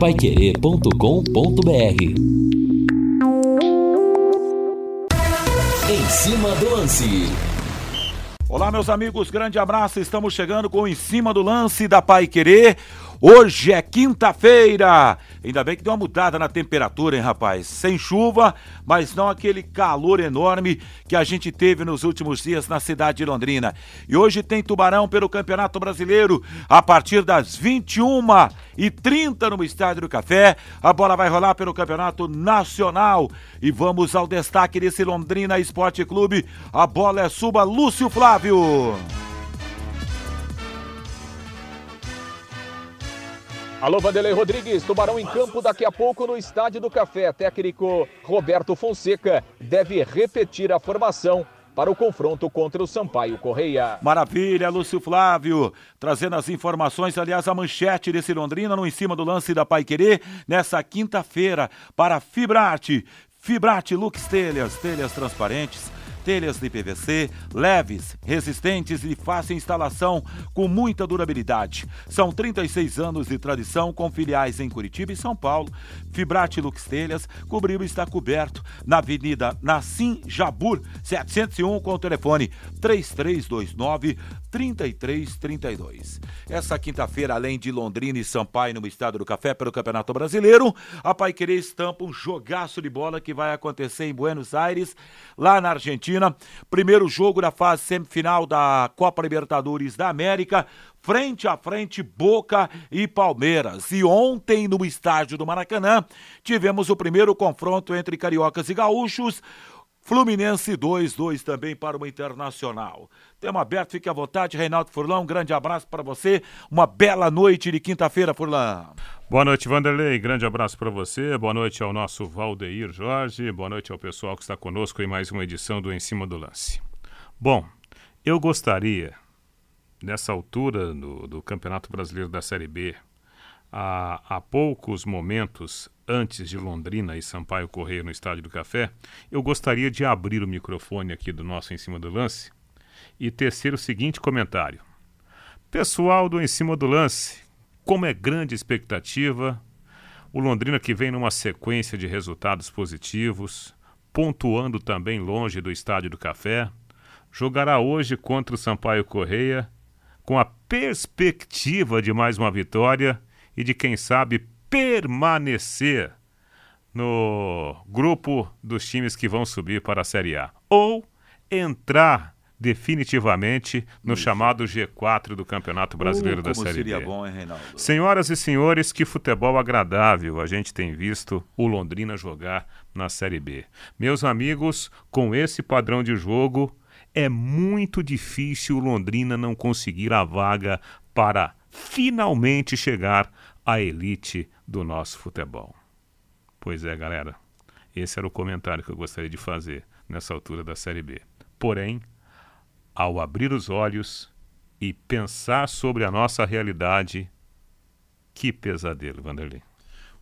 paiquerê.com.br Em cima do lance. Olá, meus amigos, grande abraço. Estamos chegando com Em Cima do Lance da Pai Querer. Hoje é quinta-feira. Ainda bem que deu uma mudada na temperatura, hein, rapaz? Sem chuva, mas não aquele calor enorme que a gente teve nos últimos dias na cidade de Londrina. E hoje tem Tubarão pelo Campeonato Brasileiro a partir das 21 e 30 no Estádio do Café. A bola vai rolar pelo Campeonato Nacional. E vamos ao destaque desse Londrina Esporte Clube. A bola é suba Lúcio Flávio. Alô, Vanderlei Rodrigues, Tubarão em campo daqui a pouco no Estádio do Café. Técnico Roberto Fonseca deve repetir a formação para o confronto contra o Sampaio Correia. Maravilha, Lúcio Flávio, trazendo as informações, aliás, a manchete desse Londrina no em cima do lance da Pai Querer, nessa quinta-feira, para Fibrate. Fibrate Lux Telhas, telhas transparentes telhas de PVC, leves, resistentes e fácil instalação, com muita durabilidade. São 36 anos de tradição com filiais em Curitiba e São Paulo. Fibrate Lux Telhas cobriu e está coberto na Avenida Nassim Jabur, 701, com o telefone 3329 3332. Essa quinta-feira, além de Londrina e Sampaio no Estado do Café pelo Campeonato Brasileiro, a Paiquerê estampa um jogaço de bola que vai acontecer em Buenos Aires, lá na Argentina. Primeiro jogo da fase semifinal da Copa Libertadores da América frente a frente Boca e Palmeiras. E ontem, no estádio do Maracanã, tivemos o primeiro confronto entre cariocas e gaúchos. Fluminense 2, 2 também para o Internacional. Tema aberto, fique à vontade. Reinaldo Furlan, um grande abraço para você. Uma bela noite de quinta-feira, Furlan. Boa noite, Vanderlei. Grande abraço para você. Boa noite ao nosso Valdeir Jorge. Boa noite ao pessoal que está conosco em mais uma edição do Em Cima do Lance. Bom, eu gostaria, nessa altura do, do Campeonato Brasileiro da Série B, há poucos momentos antes de Londrina e Sampaio Correia no Estádio do Café, eu gostaria de abrir o microfone aqui do nosso Em Cima do Lance e tecer o seguinte comentário. Pessoal do Em Cima do Lance, como é grande expectativa, o Londrina que vem numa sequência de resultados positivos, pontuando também longe do Estádio do Café, jogará hoje contra o Sampaio Correia com a perspectiva de mais uma vitória e de quem sabe permanecer no grupo dos times que vão subir para a Série A ou entrar definitivamente no Isso. chamado G4 do Campeonato Brasileiro uh, da Série seria B. Bom, hein, Reinaldo? Senhoras e senhores, que futebol agradável a gente tem visto o Londrina jogar na Série B. Meus amigos, com esse padrão de jogo, é muito difícil o Londrina não conseguir a vaga para finalmente chegar à elite do nosso futebol. Pois é, galera. Esse era o comentário que eu gostaria de fazer nessa altura da Série B. Porém, ao abrir os olhos e pensar sobre a nossa realidade, que pesadelo, Vanderlei.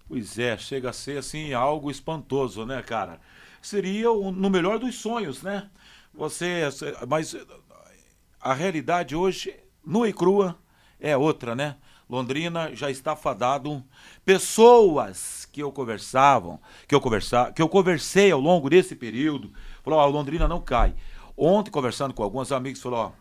Pois é, chega a ser assim algo espantoso, né, cara? Seria o, no melhor dos sonhos, né? Você, mas a realidade hoje, nua e crua, é outra, né? Londrina já está fadado. Pessoas que eu conversavam, que eu conversava, que eu conversei ao longo desse período, falou: "Ó, Londrina não cai". Ontem conversando com alguns amigos, falou: "Ó,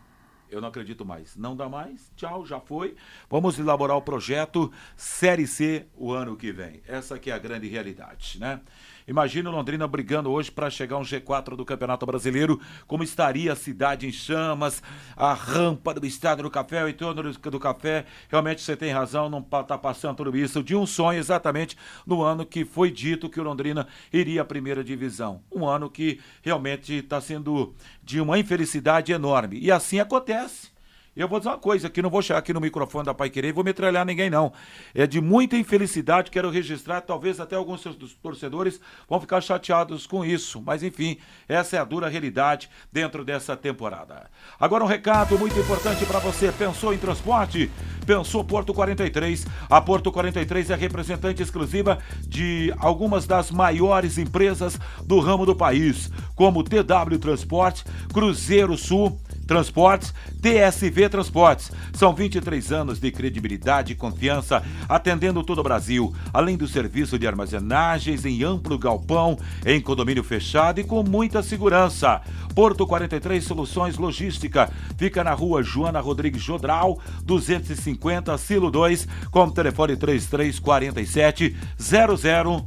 eu não acredito mais. Não dá mais. Tchau, já foi. Vamos elaborar o projeto Série C o ano que vem. Essa que é a grande realidade, né? Imagina o Londrina brigando hoje para chegar um G4 do Campeonato Brasileiro, como estaria a cidade em chamas, a rampa do Estádio do Café, o entorno do Café. Realmente você tem razão, não está passando tudo isso de um sonho exatamente no ano que foi dito que o Londrina iria à primeira divisão. Um ano que realmente está sendo de uma infelicidade enorme. E assim acontece. Eu vou dizer uma coisa, que não vou chegar aqui no microfone da Pai Querer e vou metralhar ninguém, não. É de muita infelicidade, quero registrar, talvez até alguns dos torcedores vão ficar chateados com isso. Mas enfim, essa é a dura realidade dentro dessa temporada. Agora um recado muito importante para você. Pensou em transporte? Pensou Porto 43. A Porto 43 é representante exclusiva de algumas das maiores empresas do ramo do país, como TW Transporte, Cruzeiro Sul, Transportes, TSV Transportes. São 23 anos de credibilidade e confiança, atendendo todo o Brasil, além do serviço de armazenagens em amplo galpão, em condomínio fechado e com muita segurança. Porto 43 Soluções Logística fica na rua Joana Rodrigues Jodral, 250 Silo 2, com telefone 3347 0000.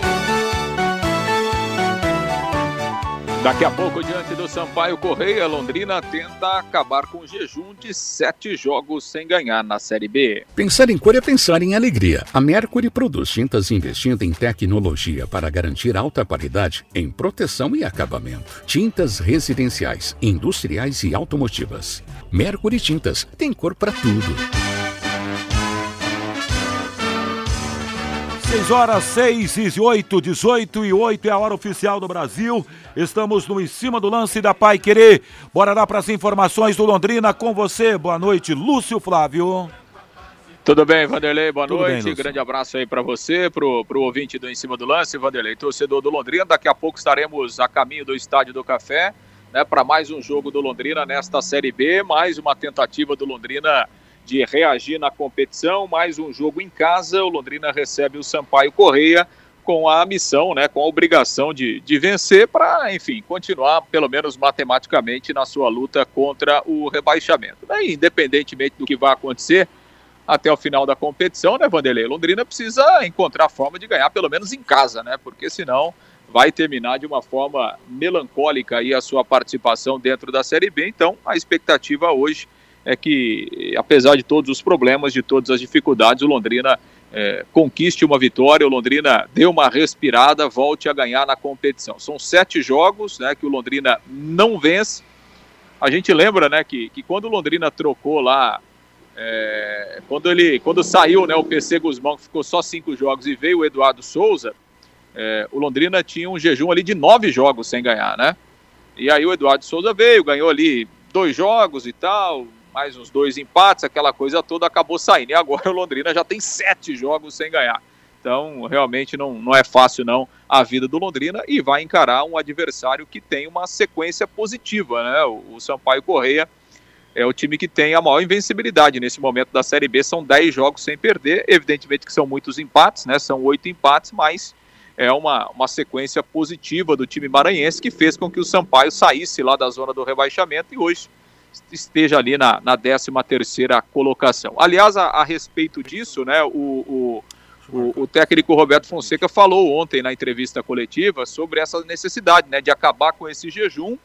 Daqui a pouco, diante do Sampaio Correia, Londrina tenta acabar com o jejum de sete jogos sem ganhar na Série B. Pensar em cor é pensar em alegria. A Mercury produz tintas investindo em tecnologia para garantir alta qualidade em proteção e acabamento. Tintas residenciais, industriais e automotivas. Mercury Tintas tem cor para tudo. 6 horas 6 e 8, 18 e 8 é a hora oficial do Brasil. Estamos no em cima do lance da Pai Querer. Bora lá para as informações do Londrina com você. Boa noite, Lúcio Flávio. Tudo bem, Vanderlei? Boa Tudo noite. Bem, Grande abraço aí para você, pro, pro ouvinte do Em Cima do Lance, Vanderlei, torcedor do Londrina. Daqui a pouco estaremos a caminho do Estádio do Café, né, para mais um jogo do Londrina nesta Série B, mais uma tentativa do Londrina de reagir na competição. Mais um jogo em casa, o Londrina recebe o Sampaio Correia com a missão, né, com a obrigação de, de vencer para, enfim, continuar, pelo menos matematicamente, na sua luta contra o rebaixamento. Né? Independentemente do que vai acontecer até o final da competição, né, Vanderlei? Londrina precisa encontrar forma de ganhar, pelo menos em casa, né? Porque senão vai terminar de uma forma melancólica aí a sua participação dentro da Série B. Então, a expectativa hoje é que, apesar de todos os problemas, de todas as dificuldades, o Londrina é, conquiste uma vitória, o Londrina dê uma respirada, volte a ganhar na competição. São sete jogos né, que o Londrina não vence. A gente lembra né, que, que quando o Londrina trocou lá, é, quando ele quando saiu né, o PC Guzmão, que ficou só cinco jogos, e veio o Eduardo Souza, é, o Londrina tinha um jejum ali de nove jogos sem ganhar, né? E aí o Eduardo Souza veio, ganhou ali dois jogos e tal, mais uns dois empates, aquela coisa toda acabou saindo. E agora o Londrina já tem sete jogos sem ganhar. Então, realmente não, não é fácil não a vida do Londrina e vai encarar um adversário que tem uma sequência positiva, né? O, o Sampaio Correia é o time que tem a maior invencibilidade nesse momento da Série B, são dez jogos sem perder, evidentemente que são muitos empates, né? São oito empates, mas é uma, uma sequência positiva do time maranhense que fez com que o Sampaio saísse lá da zona do rebaixamento e hoje esteja ali na, na 13 terceira colocação. Aliás, a, a, respeito disso, né, o, o, o, o, técnico Roberto Fonseca falou ontem na entrevista coletiva sobre essa necessidade né, de acabar com esse jejum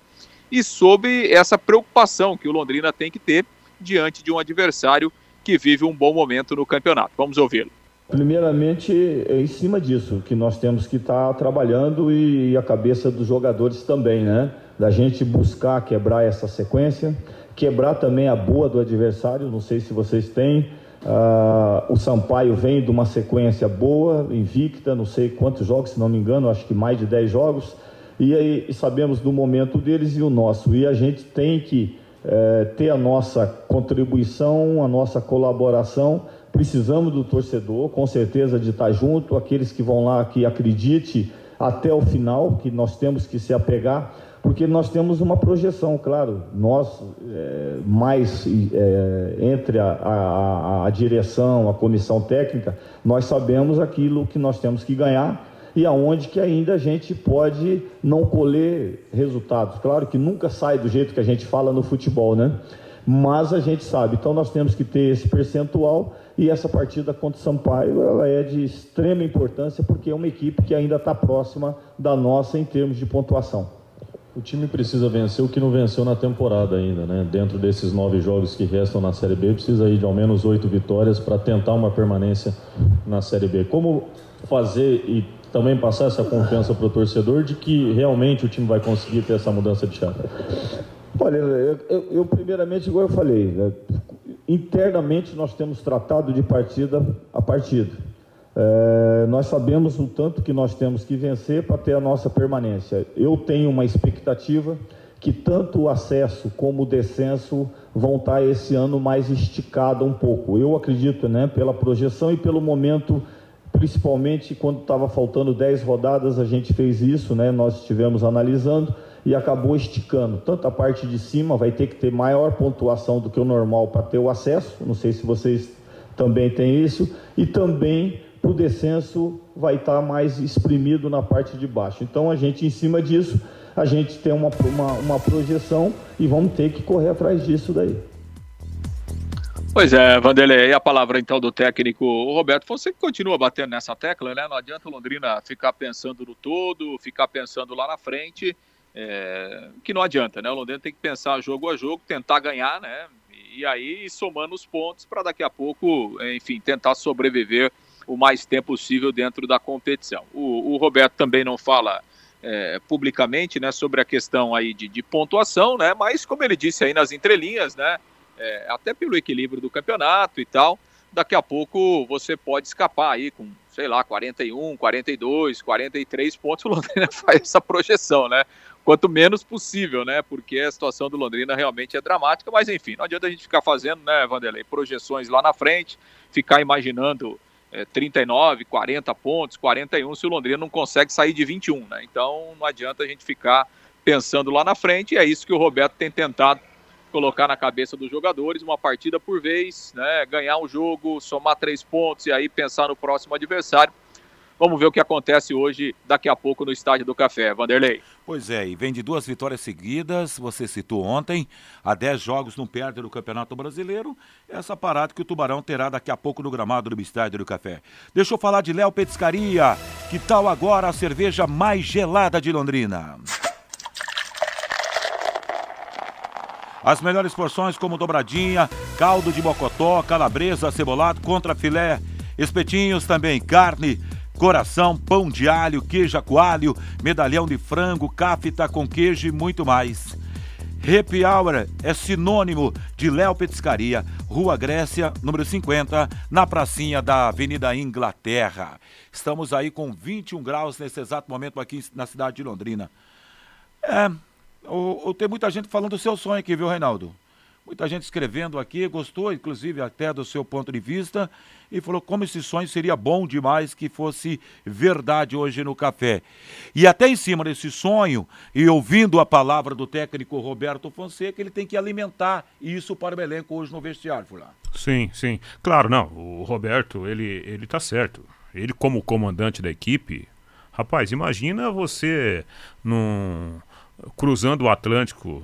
e sobre essa preocupação que o Londrina tem que ter diante de um adversário que vive um bom momento no campeonato. Vamos ouvi-lo. Primeiramente, é em cima disso que nós temos que estar tá trabalhando e a cabeça dos jogadores também, né? Da gente buscar quebrar essa sequência, quebrar também a boa do adversário. Não sei se vocês têm. Uh, o Sampaio vem de uma sequência boa, invicta, não sei quantos jogos, se não me engano, acho que mais de 10 jogos. E aí sabemos do momento deles e o nosso. E a gente tem que é, ter a nossa contribuição, a nossa colaboração. Precisamos do torcedor, com certeza, de estar junto, aqueles que vão lá, que acredite até o final, que nós temos que se apegar porque nós temos uma projeção, claro, nós, é, mais é, entre a, a, a, direção, a comissão técnica, nós sabemos aquilo que nós temos que ganhar e aonde que ainda a gente pode não colher resultados. Claro que nunca sai do jeito que a gente fala no futebol, né? Mas a gente sabe, então nós temos que ter esse percentual e essa partida contra o Sampaio ela é de extrema importância porque é uma equipe que ainda está próxima da nossa em termos de pontuação. O time precisa vencer o que não venceu na temporada ainda, né? Dentro desses nove jogos que restam na Série B, precisa ir de ao menos oito vitórias para tentar uma permanência na Série B. Como fazer e também passar essa confiança para o torcedor de que realmente o time vai conseguir ter essa mudança de chave? Olha, eu, eu, eu primeiramente, igual eu falei, né? internamente nós temos tratado de partida a partida. É, nós sabemos o tanto que nós temos que vencer para ter a nossa permanência. Eu tenho uma expectativa que tanto o acesso como o descenso vão estar esse ano mais esticado um pouco. Eu acredito, né, pela projeção e pelo momento, principalmente quando estava faltando 10 rodadas, a gente fez isso, né, nós estivemos analisando e acabou esticando. Tanto a parte de cima vai ter que ter maior pontuação do que o normal para ter o acesso, não sei se vocês também têm isso, e também o descenso vai estar mais exprimido na parte de baixo. Então a gente, em cima disso, a gente tem uma, uma, uma projeção e vamos ter que correr atrás disso daí. Pois é, Vanderlei, a palavra então do técnico Roberto Fonseca continua batendo nessa tecla, né? Não adianta o Londrina ficar pensando no todo, ficar pensando lá na frente, é, que não adianta, né? O Londrina tem que pensar jogo a jogo, tentar ganhar, né? E aí somando os pontos para daqui a pouco, enfim, tentar sobreviver o mais tempo possível dentro da competição. O, o Roberto também não fala é, publicamente, né, sobre a questão aí de, de, pontuação, né, mas como ele disse aí nas entrelinhas, né, é, até pelo equilíbrio do campeonato e tal, daqui a pouco você pode escapar aí com, sei lá, 41, 42, 43 pontos, o Londrina faz essa projeção, né, quanto menos possível, né, porque a situação do Londrina realmente é dramática, mas enfim, não adianta a gente ficar fazendo, né, Vanderlei, projeções lá na frente, ficar imaginando é, 39, 40 pontos, 41, se o Londrina não consegue sair de 21, né? Então não adianta a gente ficar pensando lá na frente, e é isso que o Roberto tem tentado colocar na cabeça dos jogadores, uma partida por vez, né? Ganhar um jogo, somar três pontos e aí pensar no próximo adversário. Vamos ver o que acontece hoje, daqui a pouco, no Estádio do Café. Vanderlei. Pois é, e vem de duas vitórias seguidas, você citou ontem, há 10 jogos não perde no Campeonato Brasileiro. Essa parada que o Tubarão terá daqui a pouco no gramado do Estádio do Café. Deixa eu falar de Léo Petiscaria. Que tal agora a cerveja mais gelada de Londrina? As melhores porções como dobradinha, caldo de mocotó, calabresa, cebolado, contra filé, espetinhos também, carne coração, pão de alho, queijo coalho, medalhão de frango, cafta com queijo e muito mais. Happy Hour é sinônimo de Léo Petiscaria, Rua Grécia, número 50, na pracinha da Avenida Inglaterra. Estamos aí com 21 graus nesse exato momento aqui na cidade de Londrina. É, o, o, tem muita gente falando do seu sonho aqui, viu, Reinaldo? Muita gente escrevendo aqui, gostou, inclusive, até do seu ponto de vista, e falou como esse sonho seria bom demais que fosse verdade hoje no café. E até em cima desse sonho, e ouvindo a palavra do técnico Roberto Fonseca, ele tem que alimentar isso para o elenco hoje no vestiário, Fulano. Sim, sim. Claro, não. O Roberto, ele, ele tá certo. Ele, como comandante da equipe, rapaz, imagina você num, cruzando o Atlântico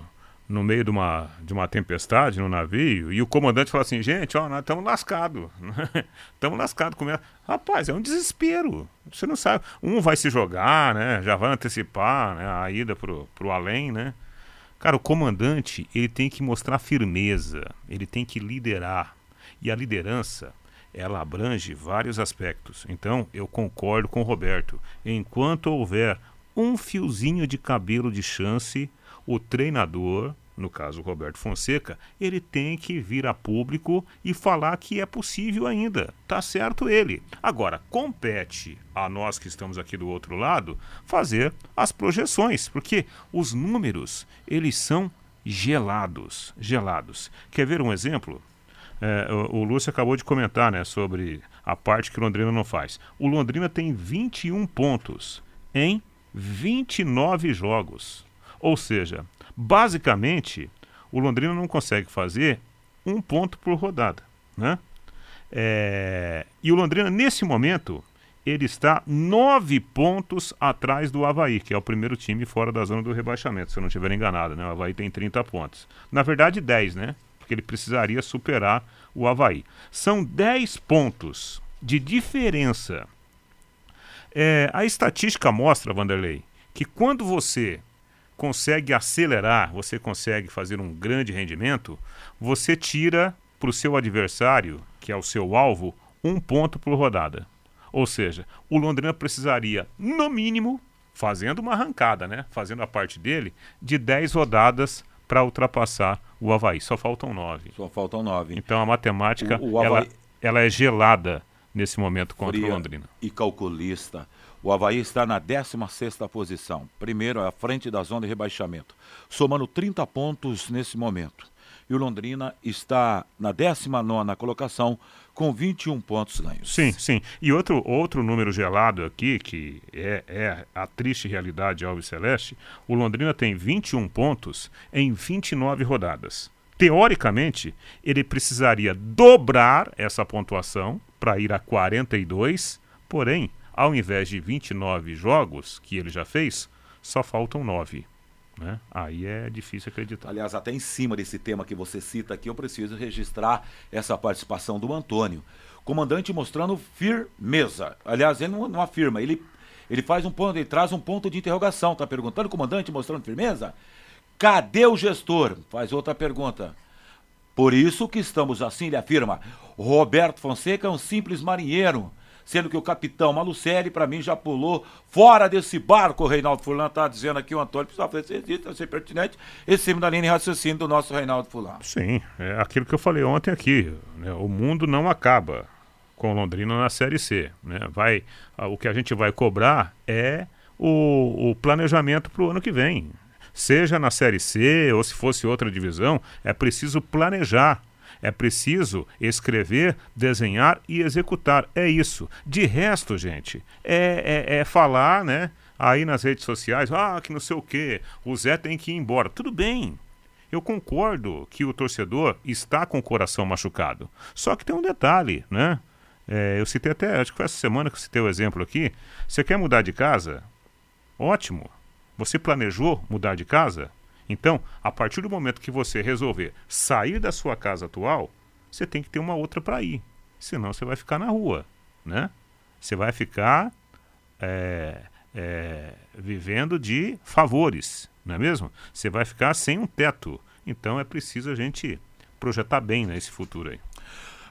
no meio de uma, de uma tempestade no navio e o comandante fala assim: gente, ó, nós estamos lascados. Estamos lascados. Com... Rapaz, é um desespero. Você não sabe. Um vai se jogar, né? Já vai antecipar né? a ida pro, pro além, né? Cara, o comandante, ele tem que mostrar firmeza, ele tem que liderar. E a liderança, ela abrange vários aspectos. Então, eu concordo com o Roberto. Enquanto houver um fiozinho de cabelo de chance, o treinador no caso Roberto Fonseca, ele tem que vir a público e falar que é possível ainda. Tá certo ele. Agora, compete a nós que estamos aqui do outro lado fazer as projeções, porque os números, eles são gelados, gelados. Quer ver um exemplo? É, o, o Lúcio acabou de comentar né, sobre a parte que o Londrina não faz. O Londrina tem 21 pontos em 29 jogos. Ou seja, Basicamente, o Londrina não consegue fazer um ponto por rodada. Né? É... E o Londrina, nesse momento, ele está nove pontos atrás do Havaí, que é o primeiro time fora da zona do rebaixamento, se eu não estiver enganado. Né? O Havaí tem 30 pontos. Na verdade, 10, né? Porque ele precisaria superar o Havaí. São 10 pontos de diferença. É, a estatística mostra, Vanderlei, que quando você consegue acelerar, você consegue fazer um grande rendimento, você tira para o seu adversário, que é o seu alvo, um ponto por rodada. Ou seja, o Londrina precisaria, no mínimo, fazendo uma arrancada, né? Fazendo a parte dele, de 10 rodadas para ultrapassar o Havaí. Só faltam 9. Só faltam 9. Então a matemática, o, o Havaí... ela, ela é gelada nesse momento contra Fria o Londrina. E calculista. O Havaí está na 16 posição, primeiro à frente da zona de rebaixamento, somando 30 pontos nesse momento. E o Londrina está na 19 colocação, com 21 pontos ganhos. Sim, sim. E outro, outro número gelado aqui, que é, é a triste realidade Alves Celeste, o Londrina tem 21 pontos em 29 rodadas. Teoricamente, ele precisaria dobrar essa pontuação para ir a 42, porém, ao invés de 29 jogos que ele já fez, só faltam 9. Né? Aí é difícil acreditar. Aliás, até em cima desse tema que você cita aqui, eu preciso registrar essa participação do Antônio. Comandante mostrando firmeza. Aliás, ele não, não afirma, ele, ele faz um ponto, ele traz um ponto de interrogação. Tá perguntando, comandante mostrando firmeza? Cadê o gestor? Faz outra pergunta. Por isso que estamos assim, ele afirma. Roberto Fonseca é um simples marinheiro sendo que o capitão Malucelli, para mim, já pulou fora desse barco, o Reinaldo Fulano está dizendo aqui, o Antônio precisa fazer isso, ser pertinente, esse cima da linha de raciocínio do nosso Reinaldo Fulano. Sim, é aquilo que eu falei ontem aqui, né? o mundo não acaba com Londrina na Série C, né? vai, o que a gente vai cobrar é o, o planejamento para o ano que vem, seja na Série C ou se fosse outra divisão, é preciso planejar é preciso escrever, desenhar e executar. É isso. De resto, gente, é, é, é falar, né? Aí nas redes sociais, ah, que não sei o quê, o Zé tem que ir embora. Tudo bem, eu concordo que o torcedor está com o coração machucado. Só que tem um detalhe, né? É, eu citei até, acho que foi essa semana que eu citei o exemplo aqui. Você quer mudar de casa? Ótimo. Você planejou mudar de casa? Então, a partir do momento que você resolver sair da sua casa atual, você tem que ter uma outra para ir. Senão você vai ficar na rua, né? Você vai ficar é, é, vivendo de favores, não é mesmo? Você vai ficar sem um teto. Então é preciso a gente projetar bem nesse né, futuro aí.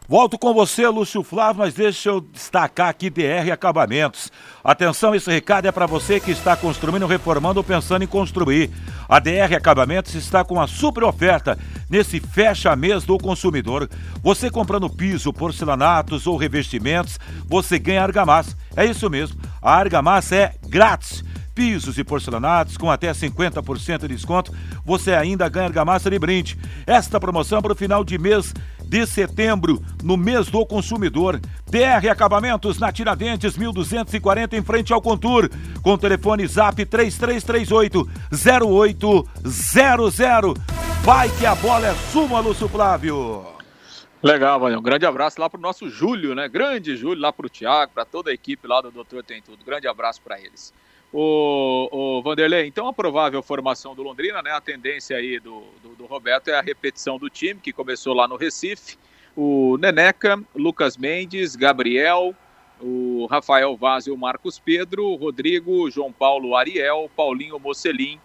Volto com você, Lúcio Flávio, mas deixa eu destacar aqui DR Acabamentos. Atenção, esse recado é para você que está construindo, reformando ou pensando em construir. A DR Acabamentos está com uma super oferta nesse fecha mês do consumidor. Você comprando piso, porcelanatos ou revestimentos, você ganha argamassa. É isso mesmo, a argamassa é grátis pisos e porcelanatos com até 50% de desconto, você ainda ganha argamassa de brinde. Esta promoção é para o final de mês de setembro, no mês do consumidor. DR Acabamentos na Tiradentes 1240 em frente ao Contur, com telefone Zap 3338 0800. Vai que a bola é sua, Lúcio Flávio. Legal, Vanhão. Um grande abraço lá pro nosso Júlio, né? Grande Júlio, lá pro Thiago, para toda a equipe lá do Doutor Tem Tudo. Grande abraço para eles. O, o, Vanderlei, então a provável formação do Londrina, né? A tendência aí do, do, do, Roberto é a repetição do time que começou lá no Recife. O Neneca, Lucas Mendes, Gabriel, o Rafael Vaz e o Marcos Pedro, Rodrigo, João Paulo Ariel, Paulinho Mocelin,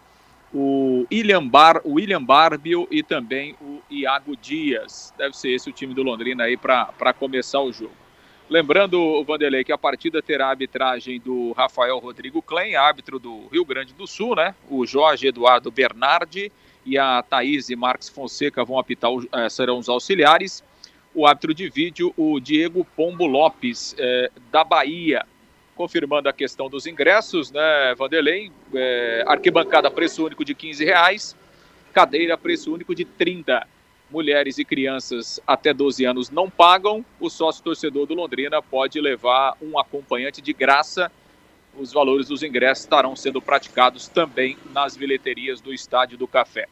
o William, Bar, o William Barbio e também o Iago Dias. Deve ser esse o time do Londrina aí para começar o jogo. Lembrando, o Vanderlei, que a partida terá a arbitragem do Rafael Rodrigo Klein, árbitro do Rio Grande do Sul, né? O Jorge Eduardo Bernardi e a Thaís e Marcos Fonseca vão apitar, eh, serão os auxiliares. O árbitro de vídeo, o Diego Pombo Lopes, eh, da Bahia. Confirmando a questão dos ingressos, né, Vanderlei? Eh, arquibancada, preço único de 15 reais. Cadeira, preço único de 30 mulheres e crianças até 12 anos não pagam, o sócio torcedor do Londrina pode levar um acompanhante de graça. Os valores dos ingressos estarão sendo praticados também nas bilheterias do Estádio do Café.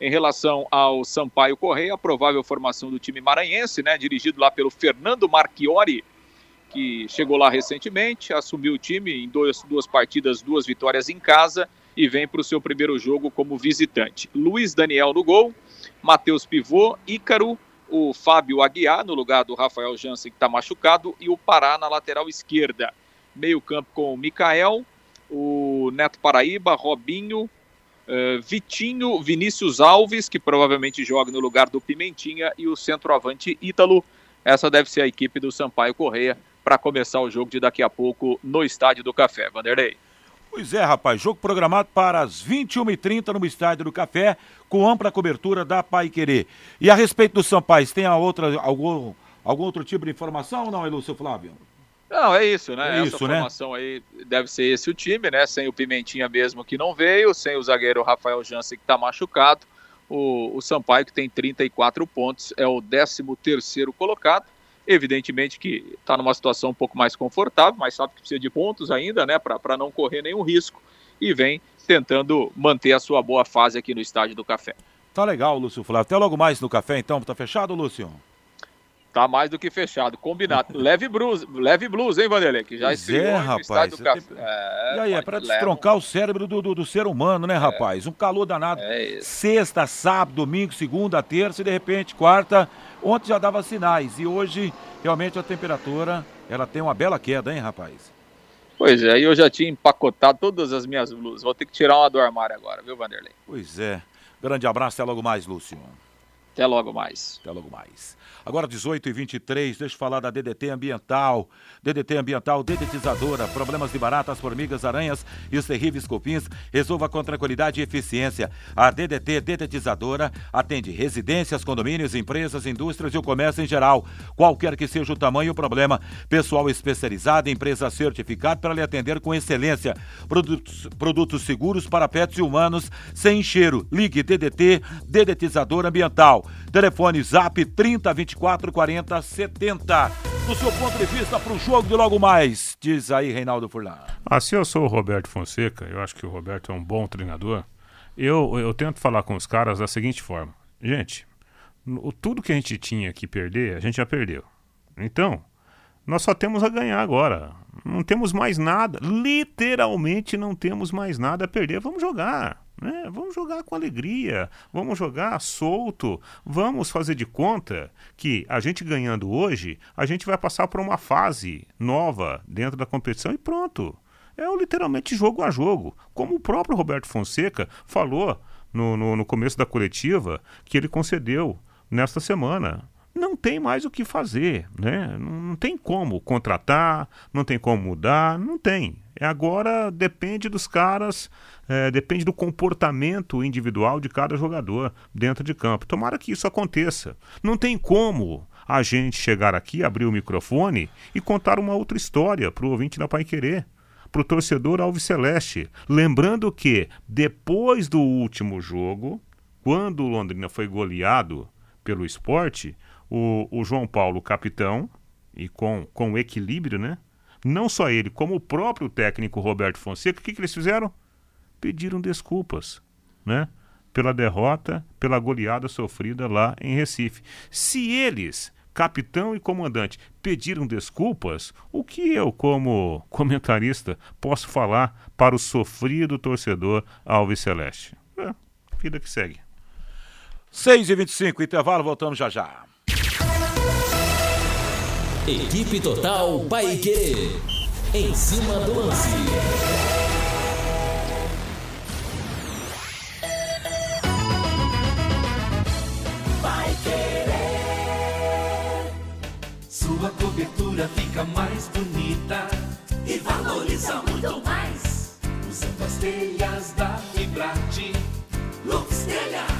Em relação ao Sampaio Correia, a provável formação do time maranhense, né, dirigido lá pelo Fernando Marchiori, que chegou lá recentemente, assumiu o time em dois, duas partidas, duas vitórias em casa e vem para o seu primeiro jogo como visitante. Luiz Daniel no gol, Matheus Pivô, Ícaro, o Fábio Aguiar no lugar do Rafael Jansen que está machucado e o Pará na lateral esquerda. Meio campo com o Mikael, o Neto Paraíba, Robinho, uh, Vitinho, Vinícius Alves, que provavelmente joga no lugar do Pimentinha, e o centroavante Ítalo. Essa deve ser a equipe do Sampaio Correia para começar o jogo de daqui a pouco no Estádio do Café. Vanderlei. Pois é, rapaz, jogo programado para as 21h30 no Estádio do Café, com ampla cobertura da Pai Querer. E a respeito do Sampaio, tem a outra, algum, algum outro tipo de informação ou não, Lúcio Flávio? Não, é isso, né? É Essa isso, né? formação né? aí deve ser esse o time, né? Sem o Pimentinha mesmo que não veio, sem o zagueiro Rafael Jansen que está machucado. O, o Sampaio, que tem 34 pontos, é o 13 terceiro colocado. Evidentemente que está numa situação um pouco mais confortável, mas sabe que precisa de pontos ainda, né? Para não correr nenhum risco. E vem tentando manter a sua boa fase aqui no Estádio do Café. Tá legal, Lúcio Flávio. Até logo mais no café, então. Tá fechado, Lúcio? Tá mais do que fechado, combinado. leve blues, leve blues, hein, Vanderlei? Que já estreou é, rapaz. Do café. Tem... É, e aí, é pra destroncar o cérebro do, do, do, ser humano, né, é. rapaz? Um calor danado. É Sexta, sábado, domingo, segunda, terça e de repente quarta. Ontem já dava sinais e hoje realmente a temperatura ela tem uma bela queda, hein, rapaz? Pois é, eu já tinha empacotado todas as minhas blusas. Vou ter que tirar uma do armário agora, viu, Vanderlei? Pois é. Grande abraço, até logo mais, Lúcio. Até logo mais. Até logo mais. Agora 18 e 23, deixa eu falar da DDT Ambiental. DDT Ambiental dedetizadora, problemas de baratas, formigas, aranhas e os terríveis cupins, resolva com tranquilidade e eficiência. A DDT dedetizadora atende residências, condomínios, empresas, indústrias e o comércio em geral. Qualquer que seja o tamanho o problema, pessoal especializado, empresa certificada para lhe atender com excelência. Produtos, produtos seguros para pets e humanos, sem cheiro. Ligue DDT Dedetizadora Ambiental. Telefone Zap 3024 40 70. Do seu ponto de vista para o jogo de logo mais, diz aí Reinaldo Furlan. Se eu sou o Roberto Fonseca, eu acho que o Roberto é um bom treinador. Eu, eu tento falar com os caras da seguinte forma: gente, tudo que a gente tinha que perder, a gente já perdeu. Então, nós só temos a ganhar agora. Não temos mais nada. Literalmente não temos mais nada a perder. Vamos jogar. Né? Vamos jogar com alegria, vamos jogar solto, vamos fazer de conta que a gente ganhando hoje, a gente vai passar por uma fase nova dentro da competição e pronto. É literalmente jogo a jogo. Como o próprio Roberto Fonseca falou no, no, no começo da coletiva que ele concedeu nesta semana não tem mais o que fazer, né? Não tem como contratar, não tem como mudar, não tem. É agora depende dos caras, é, depende do comportamento individual de cada jogador dentro de campo. Tomara que isso aconteça. Não tem como a gente chegar aqui, abrir o microfone e contar uma outra história para o ouvinte da Pai Querer para o torcedor Alves Celeste. Lembrando que, depois do último jogo, quando o Londrina foi goleado pelo esporte, o, o João Paulo, capitão, e com, com equilíbrio, né? Não só ele, como o próprio técnico Roberto Fonseca, o que, que eles fizeram? Pediram desculpas, né? Pela derrota, pela goleada sofrida lá em Recife. Se eles, capitão e comandante, pediram desculpas, o que eu, como comentarista, posso falar para o sofrido torcedor Alves Celeste? É, vida que segue. 6 e 25 intervalo, voltamos já já. Equipe Total Paique. Em cima do lance. Sua cobertura fica mais bonita e valoriza muito mais. Usando as telhas da Fibrate. Lux Telhas.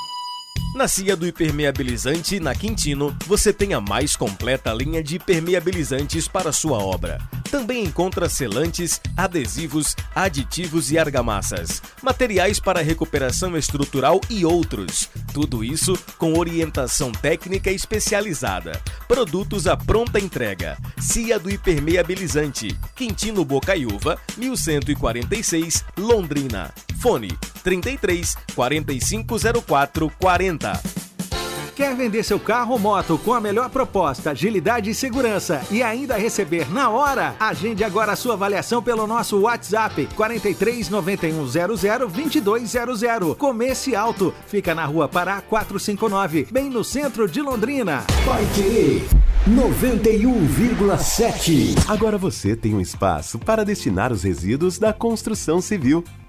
Na Cia do Hipermeabilizante, na Quintino, você tem a mais completa linha de hipermeabilizantes para sua obra. Também encontra selantes, adesivos, aditivos e argamassas, materiais para recuperação estrutural e outros. Tudo isso com orientação técnica especializada. Produtos à pronta entrega. Cia do Hipermeabilizante, Quintino Bocaiúva, 1146, Londrina. Fone 33 4504 40. Quer vender seu carro ou moto com a melhor proposta, agilidade e segurança e ainda receber na hora? Agende agora a sua avaliação pelo nosso WhatsApp 43 9100 2200. Comece Alto, fica na rua Pará 459, bem no centro de Londrina. Vai querer 91,7. Agora você tem um espaço para destinar os resíduos da construção civil.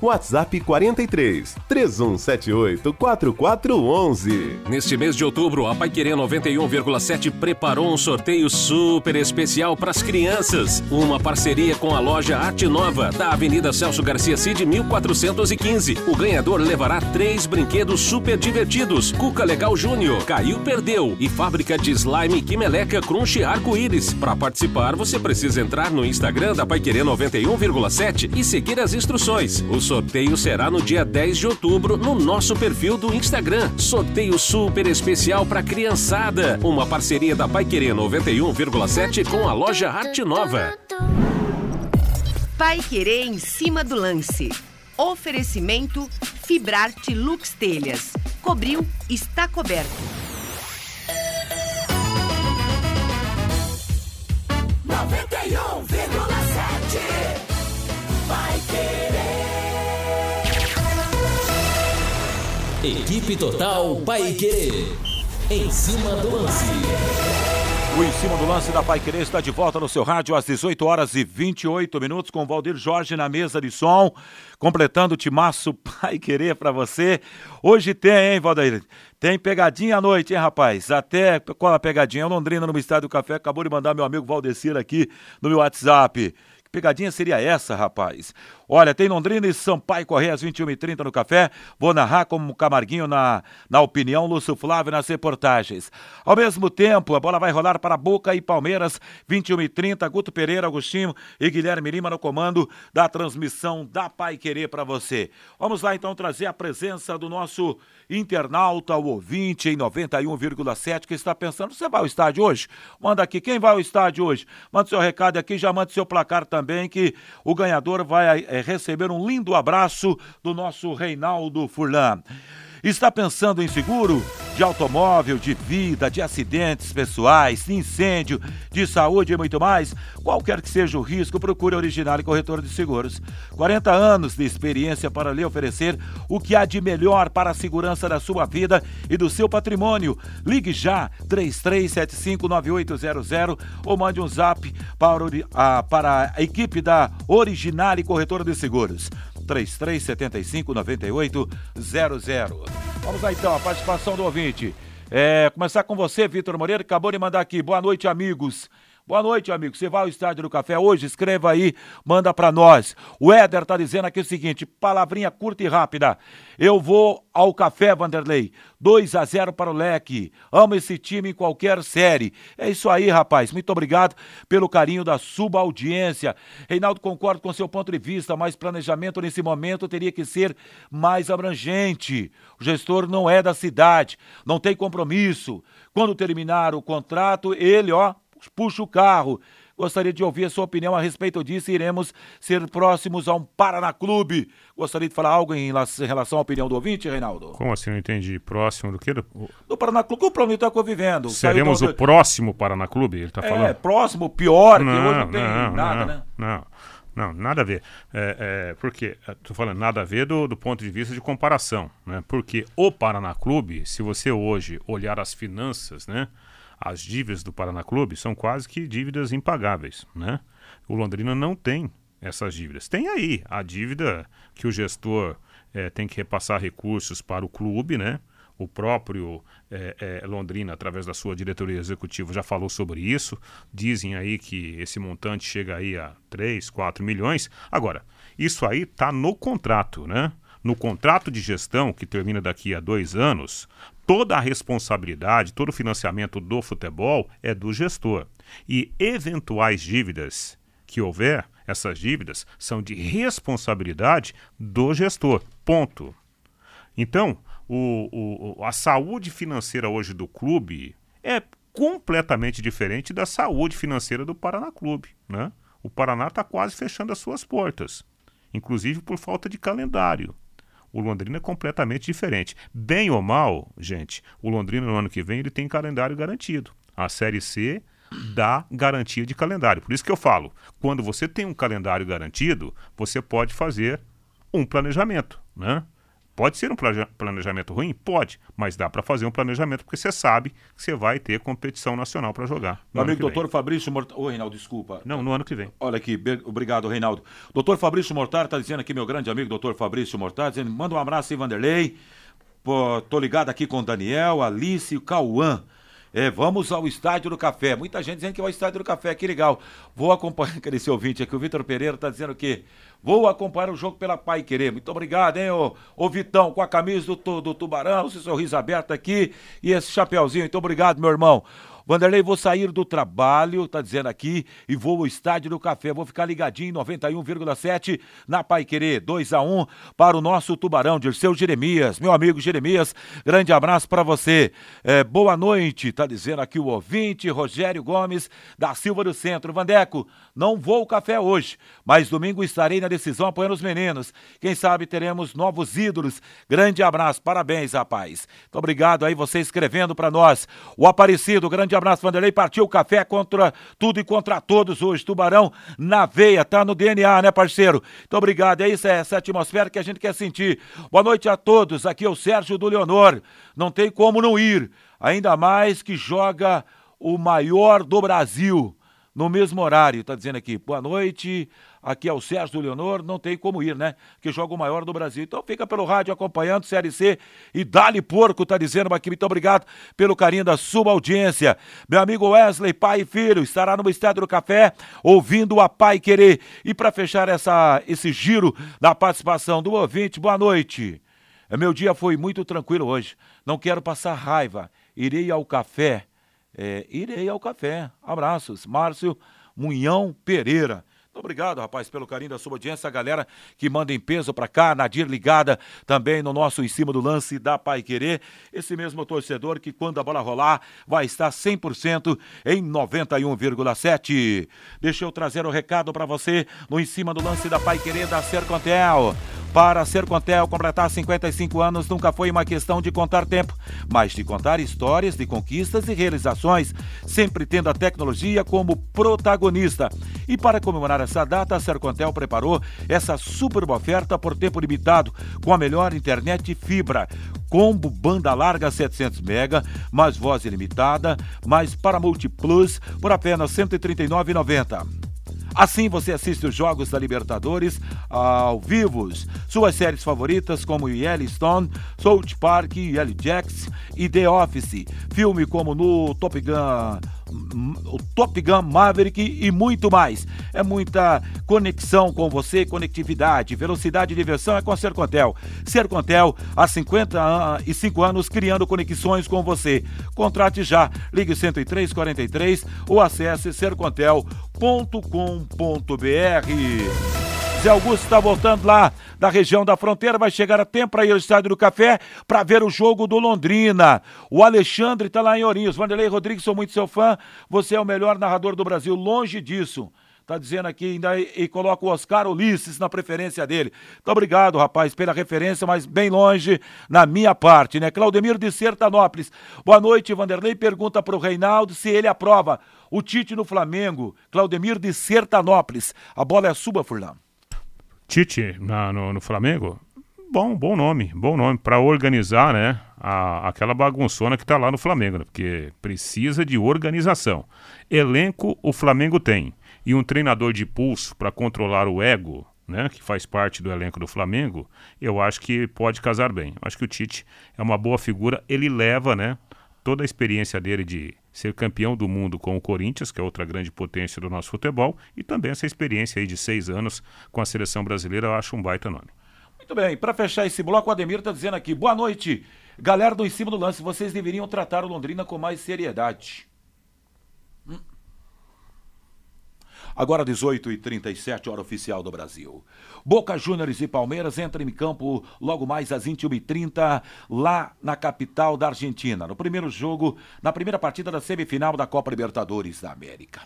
WhatsApp 43 3178 4411. Neste mês de outubro, a Paiquerê 91,7 preparou um sorteio super especial para as crianças. Uma parceria com a loja Arte Nova, da Avenida Celso Garcia Cid 1415. O ganhador levará três brinquedos super divertidos: Cuca Legal Júnior, Caiu Perdeu e fábrica de slime Quimeleca Crunch Arco-Íris. Para participar, você precisa entrar no Instagram da Paiquerê 91,7 e seguir as instruções. Os sorteio será no dia 10 de outubro no nosso perfil do Instagram. Sorteio super especial para criançada. Uma parceria da Pai Querer 91,7 com a loja Arte Nova. Pai Querer em cima do lance. Oferecimento Fibrarte Lux Telhas. Cobriu, está coberto. 91,7 Equipe Total Paiquerê. Em cima do lance. O Em Cima do Lance da Pai Querer está de volta no seu rádio às 18 horas e 28 minutos com Valdir Jorge na mesa de som, completando o timaço Pai Querer para você. Hoje tem, hein, Valdir? Tem pegadinha à noite, hein, rapaz? Até qual a pegadinha? O Londrina no Estádio do Café acabou de mandar meu amigo Valdecir aqui no meu WhatsApp. Que pegadinha seria essa, rapaz? Olha, tem Londrina e Sampaio Correia às 21h30 no café. Vou narrar como Camarguinho na, na opinião, Lúcio Flávio nas reportagens. Ao mesmo tempo, a bola vai rolar para Boca e Palmeiras, 21h30. Guto Pereira, Agostinho e Guilherme Lima no comando da transmissão da Pai Querer para você. Vamos lá então trazer a presença do nosso internauta, o ouvinte em 91,7 que está pensando: você vai ao estádio hoje? Manda aqui, quem vai ao estádio hoje? Manda seu recado aqui, já manda seu placar também, que o ganhador vai é, receber um lindo abraço do nosso Reinaldo Furlan. Está pensando em seguro? De automóvel, de vida, de acidentes pessoais, de incêndio, de saúde e muito mais? Qualquer que seja o risco, procure a Original e Corretora de Seguros. 40 anos de experiência para lhe oferecer o que há de melhor para a segurança da sua vida e do seu patrimônio. Ligue já 33759800 ou mande um zap para, a, para a equipe da Original e Corretora de Seguros. 3375 9800. Vamos lá então, a participação do ouvinte. É, começar com você, Vitor Moreira, que acabou de mandar aqui. Boa noite, amigos. Boa noite, amigo. Você vai ao Estádio do Café hoje? Escreva aí, manda para nós. O Éder tá dizendo aqui o seguinte, palavrinha curta e rápida. Eu vou ao café, Vanderlei. 2 a 0 para o Leque. Amo esse time em qualquer série. É isso aí, rapaz. Muito obrigado pelo carinho da subaudiência. Reinaldo, concordo com seu ponto de vista, mas planejamento nesse momento teria que ser mais abrangente. O gestor não é da cidade, não tem compromisso. Quando terminar o contrato, ele, ó, puxa o carro. Gostaria de ouvir a sua opinião a respeito disso. Iremos ser próximos a um Paraná Clube. Gostaria de falar algo em relação à opinião do ouvinte, Reinaldo? Como assim? Não entendi. Próximo do que? Do, do Paraná Clube, o problema está convivendo. Seremos do... o próximo Paraná Clube? Ele está é, falando? É, próximo, pior, não, que hoje não tem não, nada, não, né? Não. Não, nada a ver. É, é, porque, estou falando nada a ver do, do, ponto de vista de comparação, né? Porque o Paraná Clube, se você hoje olhar as finanças, né? As dívidas do Paraná Clube são quase que dívidas impagáveis, né? O Londrina não tem essas dívidas. Tem aí a dívida que o gestor é, tem que repassar recursos para o clube, né? O próprio é, é, Londrina, através da sua diretoria executiva, já falou sobre isso. Dizem aí que esse montante chega aí a 3, 4 milhões. Agora, isso aí está no contrato, né? No contrato de gestão, que termina daqui a dois anos, toda a responsabilidade, todo o financiamento do futebol é do gestor. E eventuais dívidas que houver Essas dívidas são de responsabilidade do gestor. Ponto. Então, o, o, a saúde financeira hoje do clube é completamente diferente da saúde financeira do Paraná Clube. Né? O Paraná está quase fechando as suas portas, inclusive por falta de calendário. O Londrina é completamente diferente. Bem ou mal, gente, o Londrina no ano que vem ele tem calendário garantido. A Série C dá garantia de calendário. Por isso que eu falo, quando você tem um calendário garantido, você pode fazer um planejamento, né? Pode ser um planejamento ruim? Pode, mas dá para fazer um planejamento porque você sabe que você vai ter competição nacional para jogar. Meu amigo doutor Fabrício Mortar. Ô, Reinaldo, desculpa. Não, no ano que vem. Olha aqui, obrigado, Reinaldo. Doutor Fabrício Mortar está dizendo aqui, meu grande amigo, doutor Fabrício Mortar, dizendo: manda um abraço aí, Vanderlei. Pô, tô ligado aqui com o Daniel, Alice e o Cauã. É, vamos ao Estádio do Café. Muita gente dizendo que vai ao Estádio do Café, que legal. Vou acompanhar, cadê esse ouvinte aqui? O Vitor Pereira está dizendo que vou acompanhar o jogo pela Pai Querer. Muito obrigado, hein, ô, ô Vitão, com a camisa do, do Tubarão, esse sorriso aberto aqui e esse chapéuzinho. Muito obrigado, meu irmão. Vanderlei, vou sair do trabalho, tá dizendo aqui, e vou ao estádio do café. Vou ficar ligadinho em 91,7 na Pai Querer. 2 a 1 para o nosso Tubarão, Dirceu Jeremias. Meu amigo Jeremias, grande abraço para você. É, boa noite, tá dizendo aqui o ouvinte, Rogério Gomes, da Silva do Centro. Vandeco, não vou ao café hoje, mas domingo estarei na decisão apoiando os meninos. Quem sabe teremos novos ídolos. Grande abraço, parabéns, rapaz. Muito obrigado aí você escrevendo para nós. O Aparecido, grande abraço, Vanderlei. Partiu o café contra tudo e contra todos hoje. Tubarão na veia, tá no DNA, né, parceiro? Muito obrigado. É isso, é essa atmosfera que a gente quer sentir. Boa noite a todos. Aqui é o Sérgio do Leonor. Não tem como não ir. Ainda mais que joga o maior do Brasil no mesmo horário. Tá dizendo aqui, boa noite. Aqui é o Sérgio Leonor, não tem como ir, né? Que joga o maior do Brasil. Então fica pelo rádio acompanhando Série C e Dali Porco, tá dizendo aqui. Muito obrigado pelo carinho da sua audiência. Meu amigo Wesley, pai e filho, estará no Estádio do Café ouvindo a Pai Querer. E para fechar essa, esse giro da participação do ouvinte, boa noite. Meu dia foi muito tranquilo hoje. Não quero passar raiva. Irei ao café é, irei ao café. Abraços. Márcio Munhão Pereira. Obrigado, rapaz, pelo carinho da sua audiência, a galera que manda em peso para cá, Nadir ligada também no nosso em cima do lance da Pai Querer. Esse mesmo torcedor que quando a bola rolar vai estar 100% em 91,7. Deixa eu trazer o recado para você no em cima do lance da Pai Querer da Sercontel. Para Sercontel completar 55 anos nunca foi uma questão de contar tempo, mas de contar histórias de conquistas e realizações, sempre tendo a tecnologia como protagonista. E para comemorar essa data, a Sercontel preparou essa super oferta por tempo limitado, com a melhor internet fibra. Combo banda larga 700 mega, mais voz ilimitada, mais para Multiplus por apenas R$ 139,90. Assim você assiste os jogos da Libertadores ao vivo. Suas séries favoritas como Yellowstone, South Park, Yellow Jacks e The Office. Filme como no Top Gun o Top Gun Maverick e muito mais. É muita conexão com você, conectividade, velocidade e diversão é com a Sercontel. Sercontel, há 55 anos, criando conexões com você. Contrate já, ligue 10343 ou acesse sercontel.com.br. Augusto está voltando lá da região da fronteira, vai chegar a tempo para ir ao Estádio do Café para ver o jogo do Londrina. O Alexandre está lá em Ourinhos. Vanderlei Rodrigues, sou muito seu fã. Você é o melhor narrador do Brasil, longe disso. Tá dizendo aqui ainda e, e coloca o Oscar Ulisses na preferência dele. Muito obrigado, rapaz, pela referência, mas bem longe na minha parte, né? Claudemiro de Sertanópolis. Boa noite, Vanderlei. Pergunta para o Reinaldo se ele aprova o Tite no Flamengo. Claudemiro de Sertanópolis. A bola é sua, Furlan. Tite na, no, no, Flamengo, bom, bom nome, bom nome para organizar, né, a, aquela bagunçona que está lá no Flamengo, né, porque precisa de organização. Elenco o Flamengo tem e um treinador de pulso para controlar o ego, né, que faz parte do elenco do Flamengo, eu acho que pode casar bem. Eu acho que o Tite é uma boa figura, ele leva, né, toda a experiência dele de ser campeão do mundo com o Corinthians, que é outra grande potência do nosso futebol, e também essa experiência aí de seis anos com a seleção brasileira, eu acho um baita nome. Muito bem, para fechar esse bloco, o Ademir está dizendo aqui, boa noite, galera do Em Cima do Lance, vocês deveriam tratar o Londrina com mais seriedade. Agora 18 e 37 hora oficial do Brasil. Boca Juniors e Palmeiras entram em campo logo mais às 21h30 lá na capital da Argentina, no primeiro jogo, na primeira partida da semifinal da Copa Libertadores da América.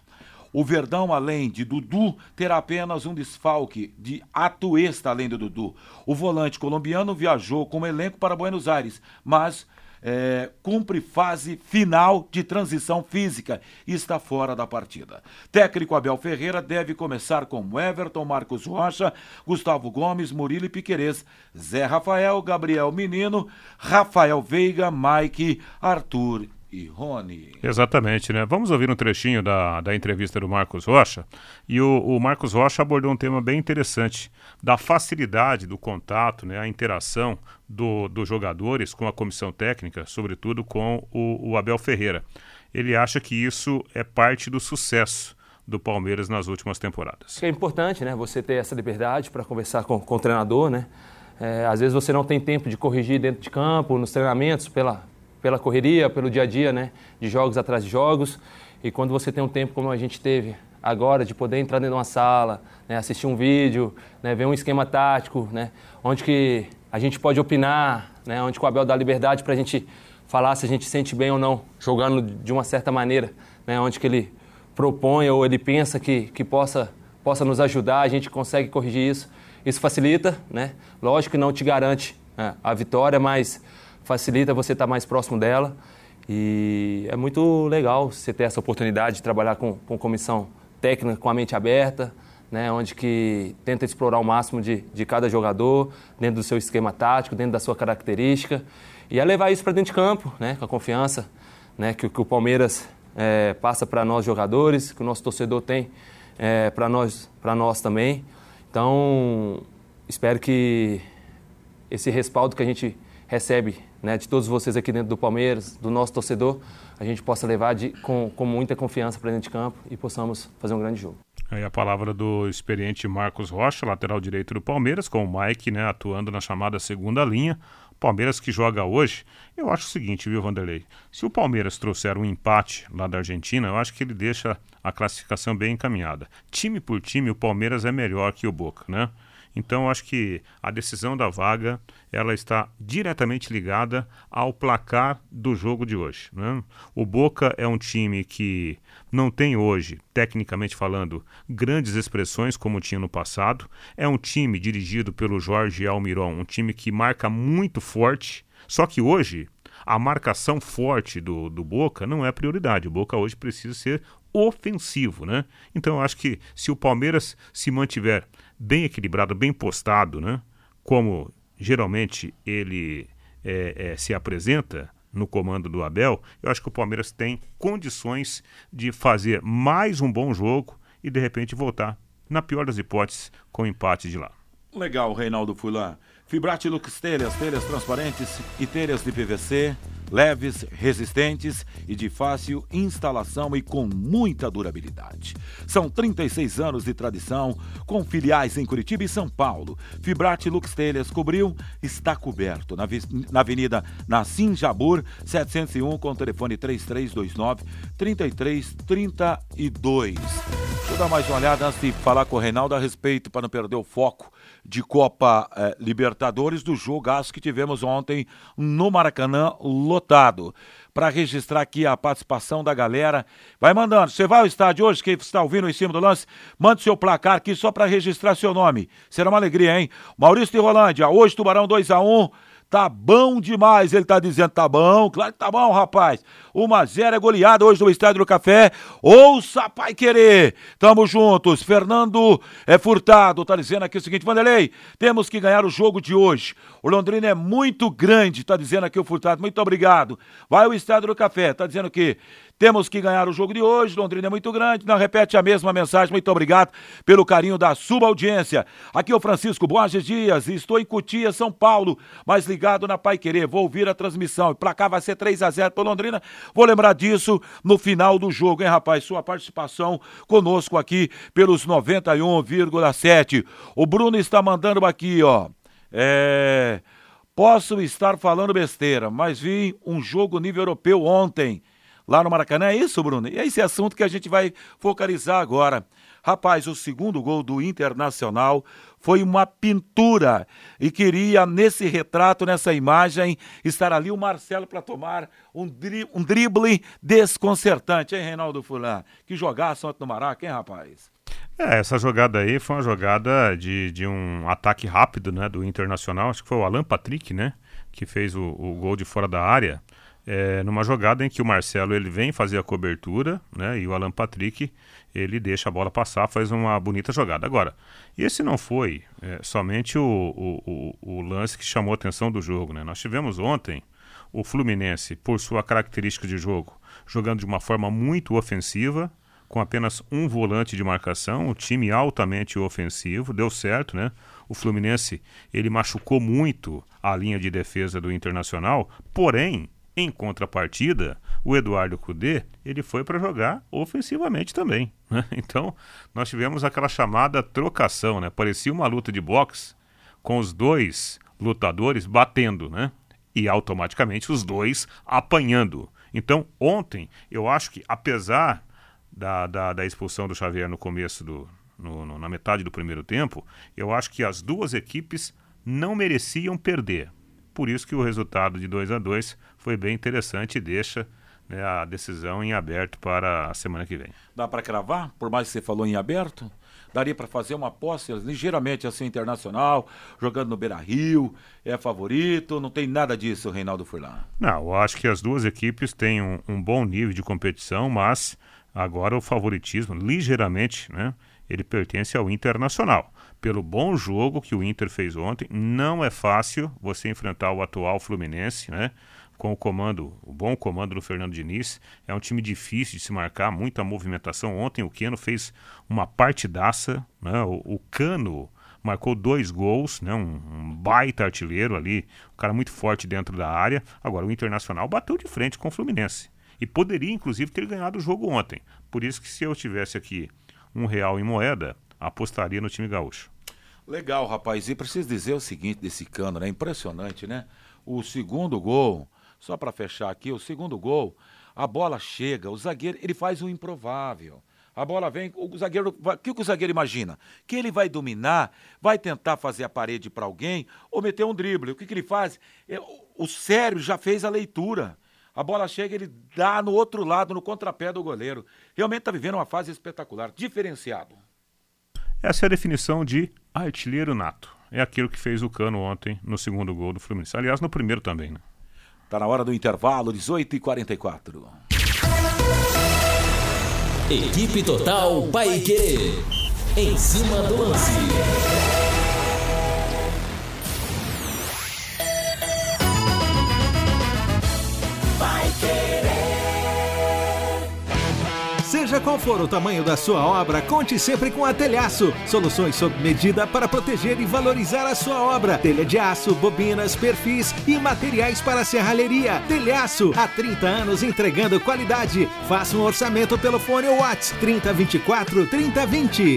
O Verdão, além de Dudu, terá apenas um desfalque de Atuesta, além do Dudu. O volante colombiano viajou como elenco para Buenos Aires, mas é, cumpre fase final de transição física e está fora da partida. Técnico Abel Ferreira deve começar com Everton, Marcos Rocha, Gustavo Gomes, Murilo e Piquerez, Zé Rafael, Gabriel Menino, Rafael Veiga, Mike, Arthur e Rony. Exatamente, né? Vamos ouvir um trechinho da, da entrevista do Marcos Rocha. E o, o Marcos Rocha abordou um tema bem interessante, da facilidade do contato, né? A interação do, dos jogadores com a comissão técnica, sobretudo com o, o Abel Ferreira. Ele acha que isso é parte do sucesso do Palmeiras nas últimas temporadas. É importante, né? Você ter essa liberdade para conversar com, com o treinador, né? É, às vezes você não tem tempo de corrigir dentro de campo, nos treinamentos, pela, pela correria, pelo dia a dia, né? De jogos atrás de jogos. E quando você tem um tempo como a gente teve agora, de poder entrar dentro de uma sala, né? assistir um vídeo, né? ver um esquema tático, né? Onde que a gente pode opinar, né? Onde o Abel dá liberdade para a gente falar se a gente sente bem ou não, jogando de uma certa maneira, né? Onde que ele propõe ou ele pensa que, que possa, possa nos ajudar, a gente consegue corrigir isso. Isso facilita, né? Lógico que não te garante né, a vitória, mas facilita você estar mais próximo dela. E é muito legal você ter essa oportunidade de trabalhar com, com comissão técnica, com a mente aberta, né, onde que tenta explorar o máximo de, de cada jogador, dentro do seu esquema tático, dentro da sua característica. E é levar isso para dentro de campo, né, com a confiança né, que, que o Palmeiras é, passa para nós jogadores, que o nosso torcedor tem é, para nós, nós também. Então, espero que esse respaldo que a gente recebe né, de todos vocês aqui dentro do Palmeiras, do nosso torcedor, a gente possa levar de, com, com muita confiança para dentro de campo e possamos fazer um grande jogo. Aí a palavra do experiente Marcos Rocha, lateral direito do Palmeiras, com o Mike né, atuando na chamada segunda linha. Palmeiras que joga hoje, eu acho o seguinte, viu, Vanderlei? Se o Palmeiras trouxer um empate lá da Argentina, eu acho que ele deixa a classificação bem encaminhada. Time por time, o Palmeiras é melhor que o Boca, né? Então, acho que a decisão da vaga ela está diretamente ligada ao placar do jogo de hoje. Né? O Boca é um time que não tem hoje, tecnicamente falando, grandes expressões como tinha no passado. É um time dirigido pelo Jorge Almiron, um time que marca muito forte. Só que hoje a marcação forte do, do Boca não é prioridade. O Boca hoje precisa ser ofensivo, né? Então eu acho que se o Palmeiras se mantiver bem equilibrado, bem postado, né? Como geralmente ele é, é, se apresenta no comando do Abel, eu acho que o Palmeiras tem condições de fazer mais um bom jogo e de repente voltar, na pior das hipóteses, com empate de lá. Legal, Reinaldo Fulan. Fibrate Lux Telhas, telhas transparentes e telhas de PVC leves, resistentes e de fácil instalação e com muita durabilidade. São 36 anos de tradição, com filiais em Curitiba e São Paulo. Fibrate Lux Telhas cobriu, está coberto. Na, na Avenida Nassim Jabur, 701, com o telefone 3329 3332. Deixa eu dar mais uma olhada antes de falar com o Reinaldo a respeito, para não perder o foco de Copa eh, Libertadores, do jogaço que tivemos ontem no Maracanã, lotado. Para registrar aqui a participação da galera. Vai mandando. Você vai ao estádio hoje, quem está ouvindo em cima do lance, mande seu placar aqui só para registrar seu nome. Será uma alegria, hein? Maurício de Rolândia, hoje Tubarão 2 a 1 Tá bom demais, ele tá dizendo, tá bom, claro que tá bom, rapaz. Uma zero é goleada hoje no Estádio do Café. Ouça, pai querer. Tamo juntos. Fernando é furtado, tá dizendo aqui o seguinte, Vanderlei, temos que ganhar o jogo de hoje. O Londrina é muito grande, tá dizendo aqui o furtado. Muito obrigado. Vai ao Estádio do Café, tá dizendo que temos que ganhar o jogo de hoje. Londrina é muito grande. Não repete a mesma mensagem. Muito obrigado pelo carinho da sua audiência. Aqui é o Francisco Borges Dias. Estou em Cutia, São Paulo, mas ligado na Pai Querer. Vou ouvir a transmissão. Pra cá vai ser 3 a 0 para Londrina. Vou lembrar disso no final do jogo, hein, rapaz? Sua participação conosco aqui pelos 91,7. O Bruno está mandando aqui, ó. É. Posso estar falando besteira, mas vi um jogo nível europeu ontem lá no Maracanã. É isso, Bruno? E é esse assunto que a gente vai focalizar agora. Rapaz, o segundo gol do Internacional foi uma pintura e queria nesse retrato, nessa imagem, estar ali o Marcelo para tomar um, dri um drible desconcertante, hein, Reinaldo Fulan? Que jogaço ontem no Maraca, hein, rapaz? É, essa jogada aí foi uma jogada de, de um ataque rápido, né, do Internacional, acho que foi o Alan Patrick, né, que fez o, o gol de fora da área, é, numa jogada em que o Marcelo ele vem fazer a cobertura, né, e o Alan Patrick ele deixa a bola passar, faz uma bonita jogada. Agora, esse não foi é, somente o, o, o, o, lance que chamou a atenção do jogo. Né? Nós tivemos ontem o Fluminense, por sua característica de jogo, jogando de uma forma muito ofensiva, com apenas um volante de marcação, um time altamente ofensivo, deu certo, né? O Fluminense, ele machucou muito a linha de defesa do Internacional, porém, em contrapartida, o Eduardo Cudê, ele foi para jogar ofensivamente também. Né? Então, nós tivemos aquela chamada trocação, né? Parecia uma luta de boxe com os dois lutadores batendo, né? E automaticamente os dois apanhando. Então, ontem, eu acho que apesar da, da, da expulsão do Xavier no começo do. No, no, na metade do primeiro tempo, eu acho que as duas equipes não mereciam perder. Por isso que o resultado de 2 a 2 foi bem interessante e deixa né, a decisão em aberto para a semana que vem. Dá para cravar? Por mais que você falou em aberto? Daria para fazer uma aposta ligeiramente assim internacional, jogando no Beira Rio, é favorito, não tem nada disso, Reinaldo Furlan. Não, eu acho que as duas equipes têm um, um bom nível de competição, mas agora o favoritismo, ligeiramente, né, ele pertence ao Internacional. Pelo bom jogo que o Inter fez ontem, não é fácil você enfrentar o atual Fluminense, né? Com o comando, o bom comando do Fernando Diniz. É um time difícil de se marcar, muita movimentação. Ontem o Keno fez uma partidaça, né? o, o Cano marcou dois gols, né? Um, um, baita artilheiro ali, um cara muito forte dentro da área. Agora o Internacional bateu de frente com o Fluminense e poderia inclusive ter ganhado o jogo ontem. Por isso que se eu tivesse aqui um real em moeda, apostaria no time gaúcho. Legal, rapaz. E preciso dizer o seguinte desse Cano, né? Impressionante, né? O segundo gol só para fechar aqui, o segundo gol, a bola chega, o zagueiro, ele faz o improvável. A bola vem, o zagueiro, o que o zagueiro imagina? Que ele vai dominar, vai tentar fazer a parede para alguém ou meter um drible. O que, que ele faz? É, o cérebro já fez a leitura. A bola chega, ele dá no outro lado, no contrapé do goleiro. Realmente está vivendo uma fase espetacular, diferenciado. Essa é a definição de artilheiro nato. É aquilo que fez o Cano ontem no segundo gol do Fluminense. Aliás, no primeiro também, né? Tá na hora do intervalo, 18h44. Equipe Total Paique. Em cima do lance. Seja qual for o tamanho da sua obra, conte sempre com a Telhaço. Soluções sob medida para proteger e valorizar a sua obra. Telha de aço, bobinas, perfis e materiais para serralheria. Telhaço, há 30 anos entregando qualidade. Faça um orçamento pelo fone WhatsApp 3024 3020.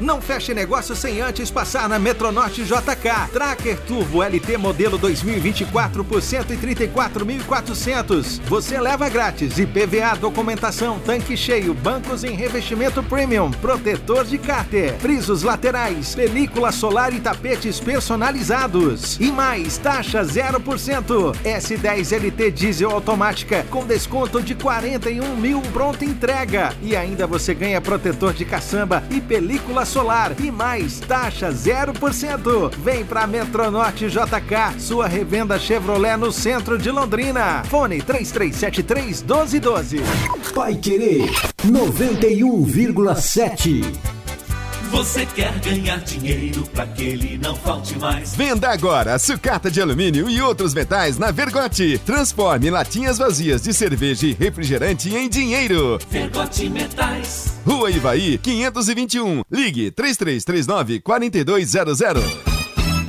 Não feche negócio sem antes passar na Metronorte JK. Tracker Turbo LT modelo 2024 por 134.400. Você leva grátis IPVA, documentação, tanque cheio, bancos em revestimento premium, protetor de cárter, frisos laterais, película solar e tapetes personalizados. E mais, taxa 0%. S10 LT diesel automática com desconto de 41 mil pronta entrega. E ainda você ganha protetor de caçamba e película solar e mais taxa 0%. Vem pra Metronorte JK, sua revenda Chevrolet no centro de Londrina. Fone 3373 1212. Pai Querer 91,7. Você quer ganhar dinheiro para que ele não falte mais? Venda agora sucata de alumínio e outros metais na Vergote. Transforme latinhas vazias de cerveja e refrigerante em dinheiro. Vergote Metais. Rua Ivaí, 521. Ligue 3339 4200.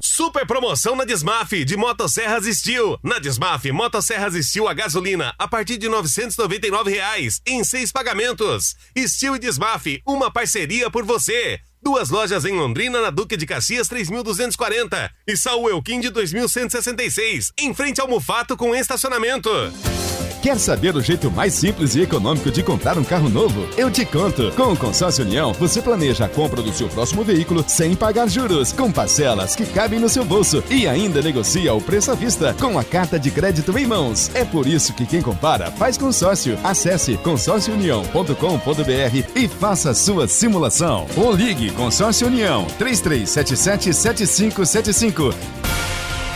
Super promoção na Desmaf de Motosserras Steel. Na Desmaf, Motosserras Steel a gasolina a partir de 999 reais, em seis pagamentos. Steel e Desmaf, uma parceria por você. Duas lojas em Londrina, na Duque de Caxias 3240 e Saul Elquim de 2166, em frente ao Mufato com estacionamento. Quer saber o jeito mais simples e econômico de comprar um carro novo? Eu te conto. Com o Consórcio União, você planeja a compra do seu próximo veículo sem pagar juros, com parcelas que cabem no seu bolso e ainda negocia o preço à vista com a carta de crédito em mãos. É por isso que quem compara faz consórcio. Acesse consórciounião.com.br e faça sua simulação. Ou ligue Consórcio União 3377 7575.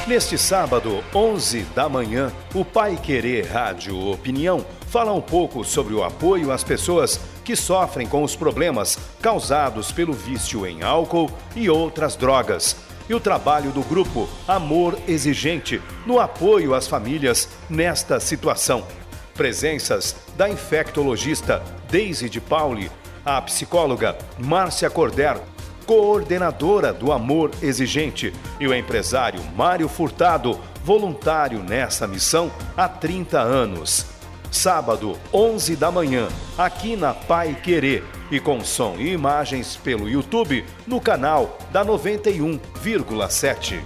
Neste sábado, 11 da manhã, o Pai Querer Rádio Opinião fala um pouco sobre o apoio às pessoas que sofrem com os problemas causados pelo vício em álcool e outras drogas. E o trabalho do grupo Amor Exigente no apoio às famílias nesta situação. Presenças da infectologista Daisy de Pauli, a psicóloga Márcia Corder, coordenadora do Amor Exigente, e o empresário Mário Furtado, voluntário nessa missão há 30 anos. Sábado, 11 da manhã, aqui na Pai Querer, e com som e imagens pelo YouTube no canal da 91,7.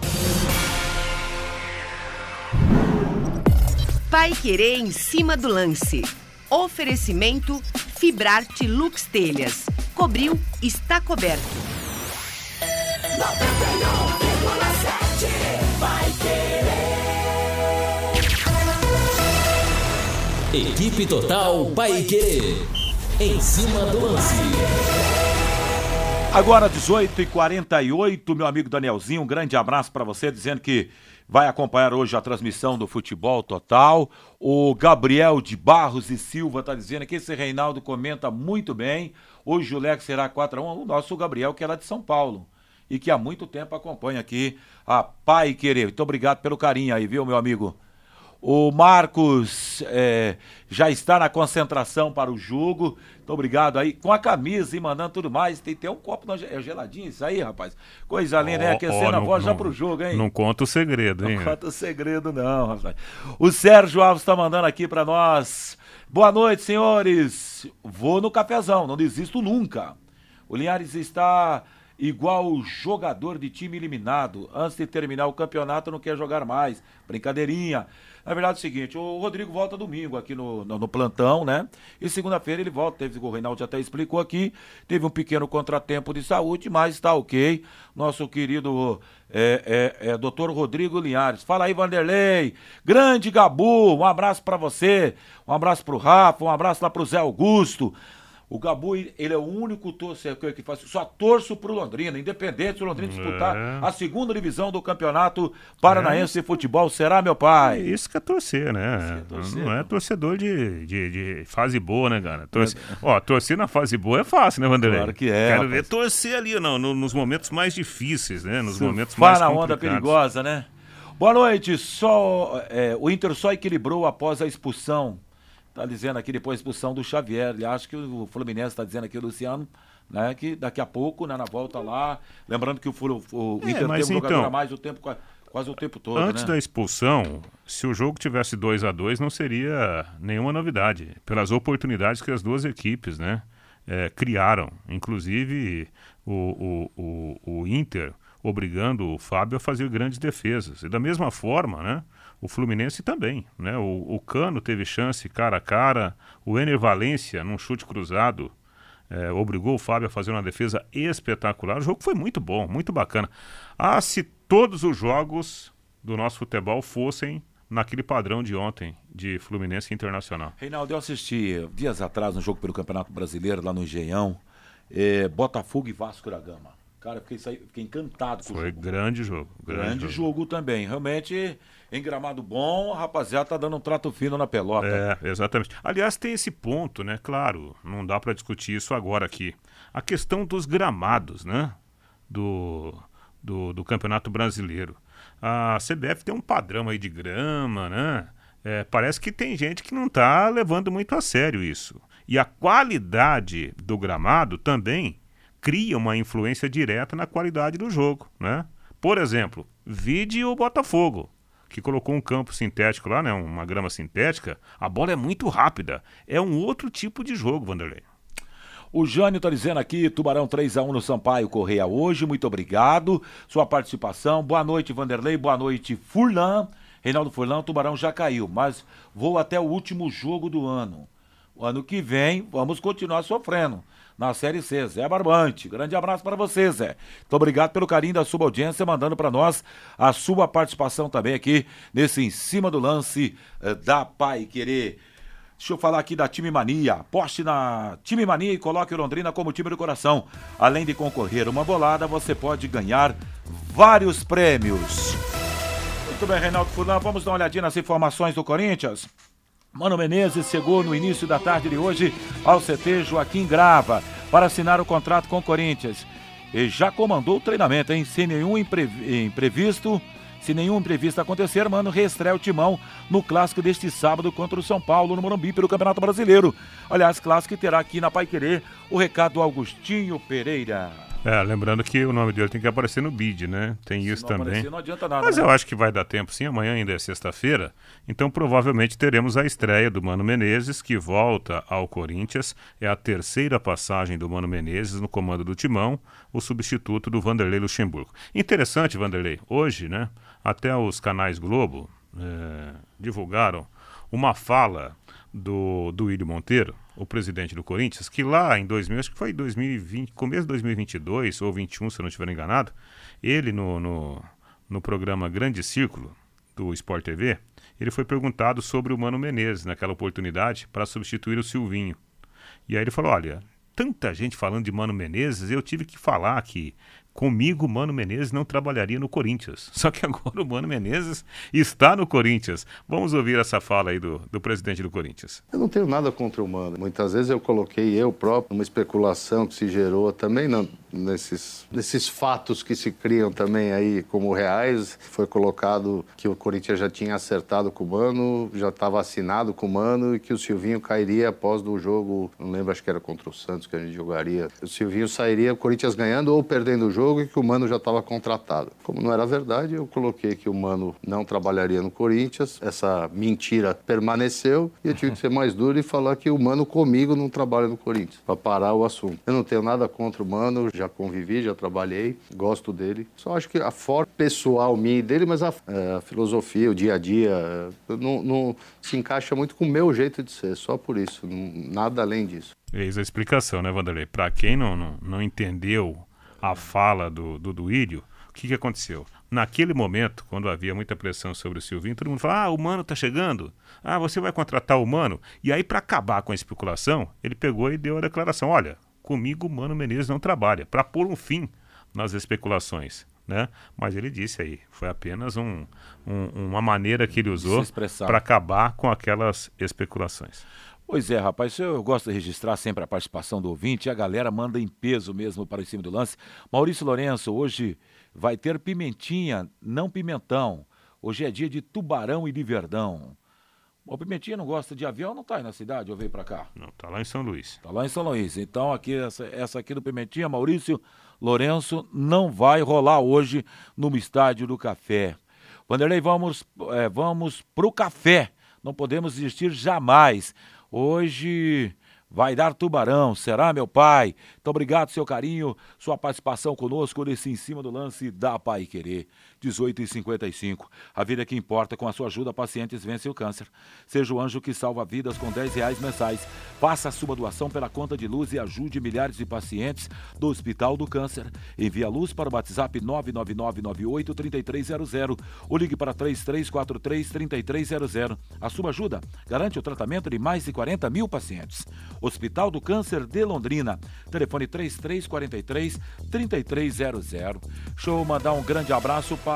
Pai Querer em cima do lance. Oferecimento Fibrarte Lux Telhas. Cobriu, está coberto. 91,7 vai querer. Equipe Total Paique. Em cima do lance. Agora 18h48, meu amigo Danielzinho, um grande abraço para você, dizendo que vai acompanhar hoje a transmissão do Futebol Total. O Gabriel de Barros e Silva está dizendo que esse Reinaldo comenta muito bem. Hoje o Leque será 4x1. O nosso Gabriel, que é lá de São Paulo e que há muito tempo acompanha aqui a Pai Querer. Muito obrigado pelo carinho aí, viu, meu amigo? O Marcos é, já está na concentração para o jogo. Muito obrigado aí. Com a camisa e mandando tudo mais. Tem, tem um copo no, é geladinho isso aí, rapaz. Coisa linda, né? Aquecendo a voz já pro jogo, hein? Não conta o segredo, hein? Não conta o segredo, não, rapaz. O Sérgio Alves está mandando aqui para nós. Boa noite, senhores. Vou no cafezão, não desisto nunca. O Linhares está igual jogador de time eliminado. Antes de terminar o campeonato, não quer jogar mais. Brincadeirinha. Na verdade é o seguinte, o Rodrigo volta domingo aqui no, no, no plantão, né? E segunda-feira ele volta, teve, o Reinaldo até explicou aqui, teve um pequeno contratempo de saúde, mas está ok. Nosso querido é, é, é, doutor Rodrigo Linhares. Fala aí, Vanderlei. Grande Gabu, um abraço para você, um abraço pro Rafa, um abraço lá pro Zé Augusto. O Gabu, ele é o único torcedor que faz. Só torço pro Londrina, independente se o Londrina disputar É. a segunda divisão do campeonato paranaense de futebol. Será, meu pai? Isso que é torcer, né? Não é torcedor de, de, de fase boa, né, cara? Torce... Ó, torcer na fase boa é fácil, né, Vanderlei? Claro que é, Quero rapaz. ver torcer ali, não, no- nos momentos mais difíceis, né? Nos momentos mais na onda complicados. perigosa, né? Boa noite. Só, é, o Inter só equilibrou após a expulsão. Tá dizendo aqui depois da expulsão do Xavier. Ele acha que o Fluminense está dizendo aqui, o Luciano, né? Que daqui a pouco, né, na volta lá. Lembrando que o, Flu- o É, Inter teve um jogador então, a mais o tempo, qua- quase o tempo todo. Antes né? da expulsão, se o jogo tivesse 2 a 2 não seria nenhuma novidade, pelas oportunidades que as duas equipes né, eh, criaram. Inclusive o, o, o, o Inter obrigando o Fábio a fazer grandes defesas. E da mesma forma, né, o Fluminense também. Né, o, o Cano teve chance cara a cara, o Ener Valência, num chute cruzado, é, obrigou o Fábio a fazer uma defesa espetacular. O jogo foi muito bom, muito bacana. Ah, se todos os jogos do nosso futebol fossem naquele padrão de ontem, de Fluminense Internacional. Reinaldo, eu assisti dias atrás um jogo pelo Campeonato Brasileiro lá no Engenhão, é, Botafogo e Vasco da Gama. Cara, fiquei, fiquei encantado com o Foi jogo. grande jogo. Grande jogo também. Realmente, em gramado bom, a rapaziada tá dando um trato fino na pelota. É, exatamente. Aliás, tem esse ponto, né? Claro, não dá para discutir isso agora aqui. A questão dos gramados, né? Do, do, do Campeonato Brasileiro. A CBF tem um padrão aí de grama, né? É, parece que tem gente que não está levando muito a sério isso. E a qualidade do gramado também cria uma influência direta na qualidade do jogo, né? Por exemplo, vide o Botafogo, que colocou um campo sintético lá, né? Uma grama sintética. A bola é muito rápida. É um outro tipo de jogo, Vanderlei. O Jânio tá dizendo aqui, Tubarão 3x1 no Sampaio Correia hoje, muito obrigado. Sua participação. Boa noite, Vanderlei. Boa noite, Furlan. Reinaldo Furlan, o Tubarão já caiu, mas vou até o último jogo do ano. O ano que vem, vamos continuar sofrendo na Série C. Zé Barbante, grande abraço para você, Zé. Muito obrigado pelo carinho da sua audiência, mandando para nós a sua participação também aqui nesse Em Cima do Lance eh, da Pai Querer. Deixa eu falar aqui da Time Mania. Aposte na Time Mania e coloque o Londrina como time do coração. Além de concorrer uma bolada, você pode ganhar vários prêmios. Muito bem, Reinaldo Fulan, vamos dar uma olhadinha nas informações do Corinthians. Mano Menezes chegou no início da tarde de hoje ao CT Joaquim Grava para assinar o contrato com o Corinthians. E já comandou o treinamento, hein? Sem nenhum imprevisto. Se nenhum imprevisto acontecer, Mano reestreia o timão no clássico deste sábado contra o São Paulo, no Morumbi, pelo Campeonato Brasileiro. Aliás, clássico que terá aqui na Pai Querer o recado do Augustinho Pereira. É, lembrando que o nome dele tem que aparecer no bid, né? Tem Se isso não também. aparecer, não adianta nada, Mas né? eu acho que vai dar tempo sim, amanhã ainda é sexta-feira. Então provavelmente teremos a estreia do Mano Menezes, que volta ao Corinthians. É a terceira passagem do Mano Menezes no comando do Timão, o substituto do Vanderlei Luxemburgo. Interessante, Vanderlei, hoje, né? Até os canais Globo eh, divulgaram uma fala do, do William Monteiro, o presidente do Corinthians, que lá em 2000, acho que foi 2020, começo de 2022 ou 21, se eu não estiver enganado, ele no, no, no programa Grande Círculo do Sport TV, ele foi perguntado sobre o Mano Menezes naquela oportunidade para substituir o Silvinho. E aí ele falou: olha, tanta gente falando de Mano Menezes, eu tive que falar que comigo Mano Menezes não trabalharia no Corinthians. Só que agora o Mano Menezes está no Corinthians. Vamos ouvir essa fala aí do, do presidente do Corinthians. Eu não tenho nada contra o Mano. Muitas vezes eu coloquei eu próprio uma especulação que se gerou também nesses, nesses fatos que se criam também aí como reais. Foi colocado que o Corinthians já tinha acertado com o Mano, já estava assinado com o Mano e que o Silvinho cairia após do jogo, não lembro, acho que era contra o Santos que a gente jogaria. O Silvinho sairia, o Corinthians ganhando ou perdendo o jogo e que o Mano já estava contratado. Como não era verdade, eu coloquei que o Mano não trabalharia no Corinthians. Essa mentira permaneceu e eu tive que ser mais duro e falar que o Mano comigo não trabalha no Corinthians, para parar o assunto. Eu não tenho nada contra o Mano, já convivi, já trabalhei, gosto dele. Só acho que a forma pessoal minha e dele, mas a, é, a filosofia, o dia a dia, é, não, não se encaixa muito com o meu jeito de ser, só por isso, nada além disso. Eis a explicação, né, Vanderlei? Para quem não, não, não entendeu a fala do, do Duílio, o que, que aconteceu? Naquele momento, quando havia muita pressão sobre o Silvinho, todo mundo falava: ah, o Mano tá chegando. Ah, você vai contratar o Mano. E aí, para acabar com a especulação, ele pegou e deu a declaração: olha, comigo o Mano Menezes não trabalha, para pôr um fim nas especulações. Né? Mas ele disse aí, foi apenas um, um- uma maneira que ele usou para acabar com aquelas especulações. Pois é, rapaz, eu gosto de registrar sempre a participação do ouvinte e a galera manda em peso mesmo para em cima do lance. Maurício Lourenço, hoje vai ter pimentinha, não pimentão. Hoje é dia de tubarão e de verdão. O Pimentinha não gosta de avião, não tá aí na cidade ou veio para cá? Não, tá lá em São Luís. Tá lá em São Luís. Então, aqui, essa, essa aqui do Pimentinha, Maurício Lourenço, não vai rolar hoje no Estádio do Café. Vanderlei, vamos, é, vamos pro café. Não podemos desistir jamais. Hoje vai dar tubarão, será, meu pai? Muito obrigado, seu carinho, sua participação conosco nesse em cima do lance da Pai Querer. 18 e 55. A vida que importa, com a sua ajuda, pacientes vencem o câncer. Seja o anjo que salva vidas com 10 reais mensais. Faça a sua doação pela conta de luz e ajude milhares de pacientes do Hospital do Câncer. Envie a luz para o WhatsApp 999983300 ou ligue para 3343-3300. A sua ajuda garante o tratamento de mais de 40 mil pacientes. Hospital do Câncer de Londrina. Telefone 3343-3300. Deixa eu mandar um grande abraço para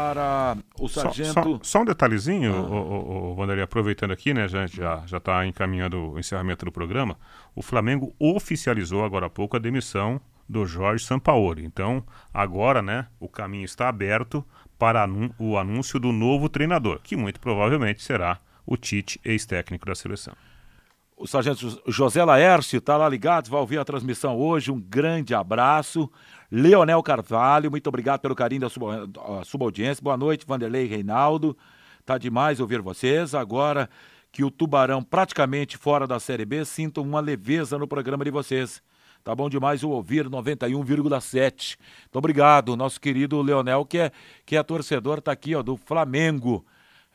o Só- sargento. Só, só um detalhezinho, o, o, o Vanderlei, aproveitando aqui, né? Já já já está encaminhando o encerramento do programa. O Flamengo oficializou agora há pouco a demissão do Jorge Sampaoli. Então, agora, né, o caminho está aberto para anun- o anúncio do novo treinador, que muito provavelmente será o Tite, ex-técnico da seleção. O sargento José Laércio está lá ligado, vai ouvir a transmissão hoje. Um grande abraço. Leonel Carvalho, muito obrigado pelo carinho da sua, audiência. Boa noite, Vanderlei Reinaldo. Tá demais ouvir vocês. Agora que o Tubarão praticamente fora da Série B, sinto uma leveza no programa de vocês. Tá bom demais o ouvir 91,7. Muito obrigado, nosso querido Leonel, que é, que é torcedor, tá aqui, ó, do Flamengo.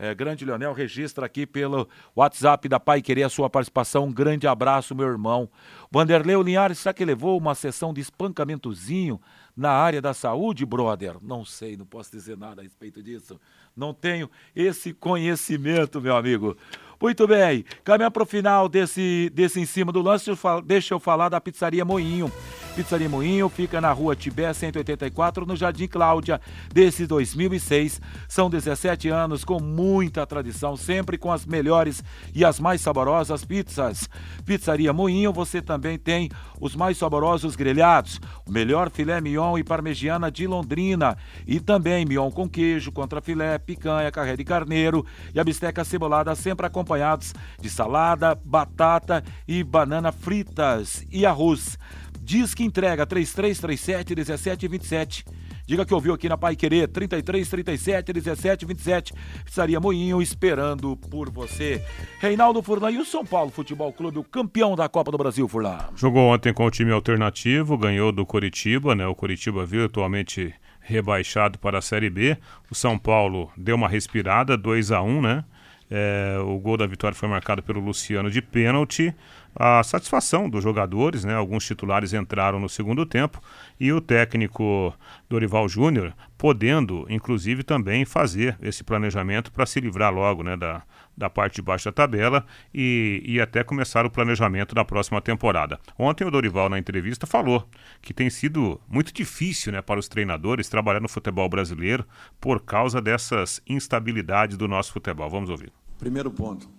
É, grande Leonel, registra aqui pelo WhatsApp da Pai Querer a sua participação. Um grande abraço, meu irmão. Vanderlei Linhares, será que levou uma sessão de espancamentozinho na área da saúde, brother? Não sei, não posso dizer nada a respeito disso. Não tenho esse conhecimento, meu amigo. Muito bem, caminhar para o final desse, desse em cima do lance, deixa eu falar da Pizzaria Moinho. Pizzaria Moinho fica na rua Tibé 184, no Jardim Cláudia, desde 2006. São 17 anos com muita tradição, sempre com as melhores e as mais saborosas pizzas. Pizzaria Moinho, você também tem os mais saborosos grelhados, o melhor filé mignon e parmegiana de Londrina e também mignon com queijo, contra filé, picanha, carré de carneiro e a bisteca cebolada sempre acompanhados de salada, batata e banana fritas e arroz. Diz que entrega 3337 1727. Diga que ouviu aqui na Pai Querer 3337 1727. Pizzaria Moinho esperando por você. Reinaldo Furlan e o São Paulo Futebol Clube, o campeão da Copa do Brasil, Furlan. Jogou ontem com o time alternativo, ganhou do Coritiba, né? O Coritiba virtualmente rebaixado para a Série B. O São Paulo deu uma respirada, 2 a 1 né? É, o gol da vitória foi marcado pelo Luciano de pênalti a satisfação dos jogadores, né? Alguns titulares entraram no segundo tempo e o técnico Dorival Júnior podendo, inclusive, também fazer esse planejamento para se livrar logo, né, da, da parte de baixo da tabela e, e até começar o planejamento da próxima temporada. Ontem o Dorival na entrevista falou que tem sido muito difícil, né, para os treinadores trabalhar no futebol brasileiro por causa dessas instabilidades do nosso futebol. Vamos ouvir. Primeiro ponto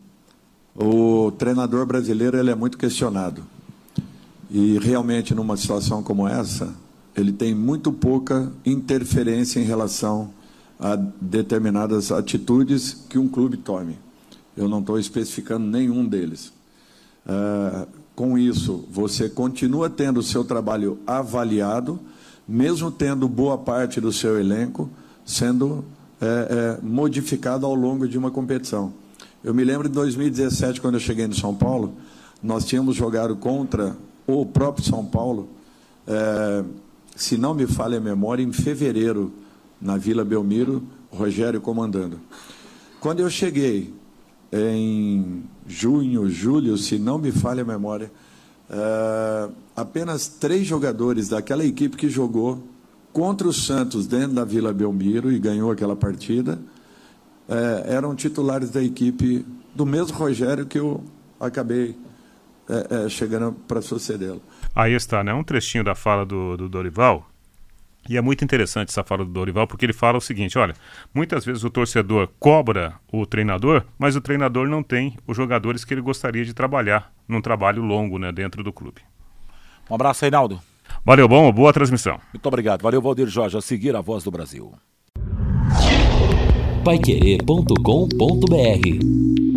o treinador brasileiro ele é muito questionado. E realmente, numa situação como essa, ele tem muito pouca interferência em relação a determinadas atitudes que um clube tome. Eu não estou especificando nenhum deles. Uh, com isso, você continua tendo o seu trabalho avaliado, mesmo tendo boa parte do seu elenco sendo é, é, modificado ao longo de uma competição. Eu me lembro de 2017, quando eu cheguei no São Paulo, nós tínhamos jogado contra o próprio São Paulo, é, se não me falha a memória, em fevereiro, na Vila Belmiro, Rogério comandando. Quando eu cheguei em junho, julho, se não me falha a memória, é, apenas três jogadores daquela equipe que jogou contra o Santos dentro da Vila Belmiro e ganhou aquela partida é, eram titulares da equipe do mesmo Rogério que eu acabei é, chegando para sucedê-lo. Aí está, né? Um trechinho da fala do, do Dorival. E é muito interessante essa fala do Dorival, porque ele fala o seguinte: olha, muitas vezes o torcedor cobra o treinador, mas o treinador não tem os jogadores que ele gostaria de trabalhar num trabalho longo né, dentro do clube. Um abraço, Reinaldo. Valeu, bom, boa transmissão. Muito obrigado. Valeu, Valdir Jorge. A seguir a voz do Brasil paiquerê.com.br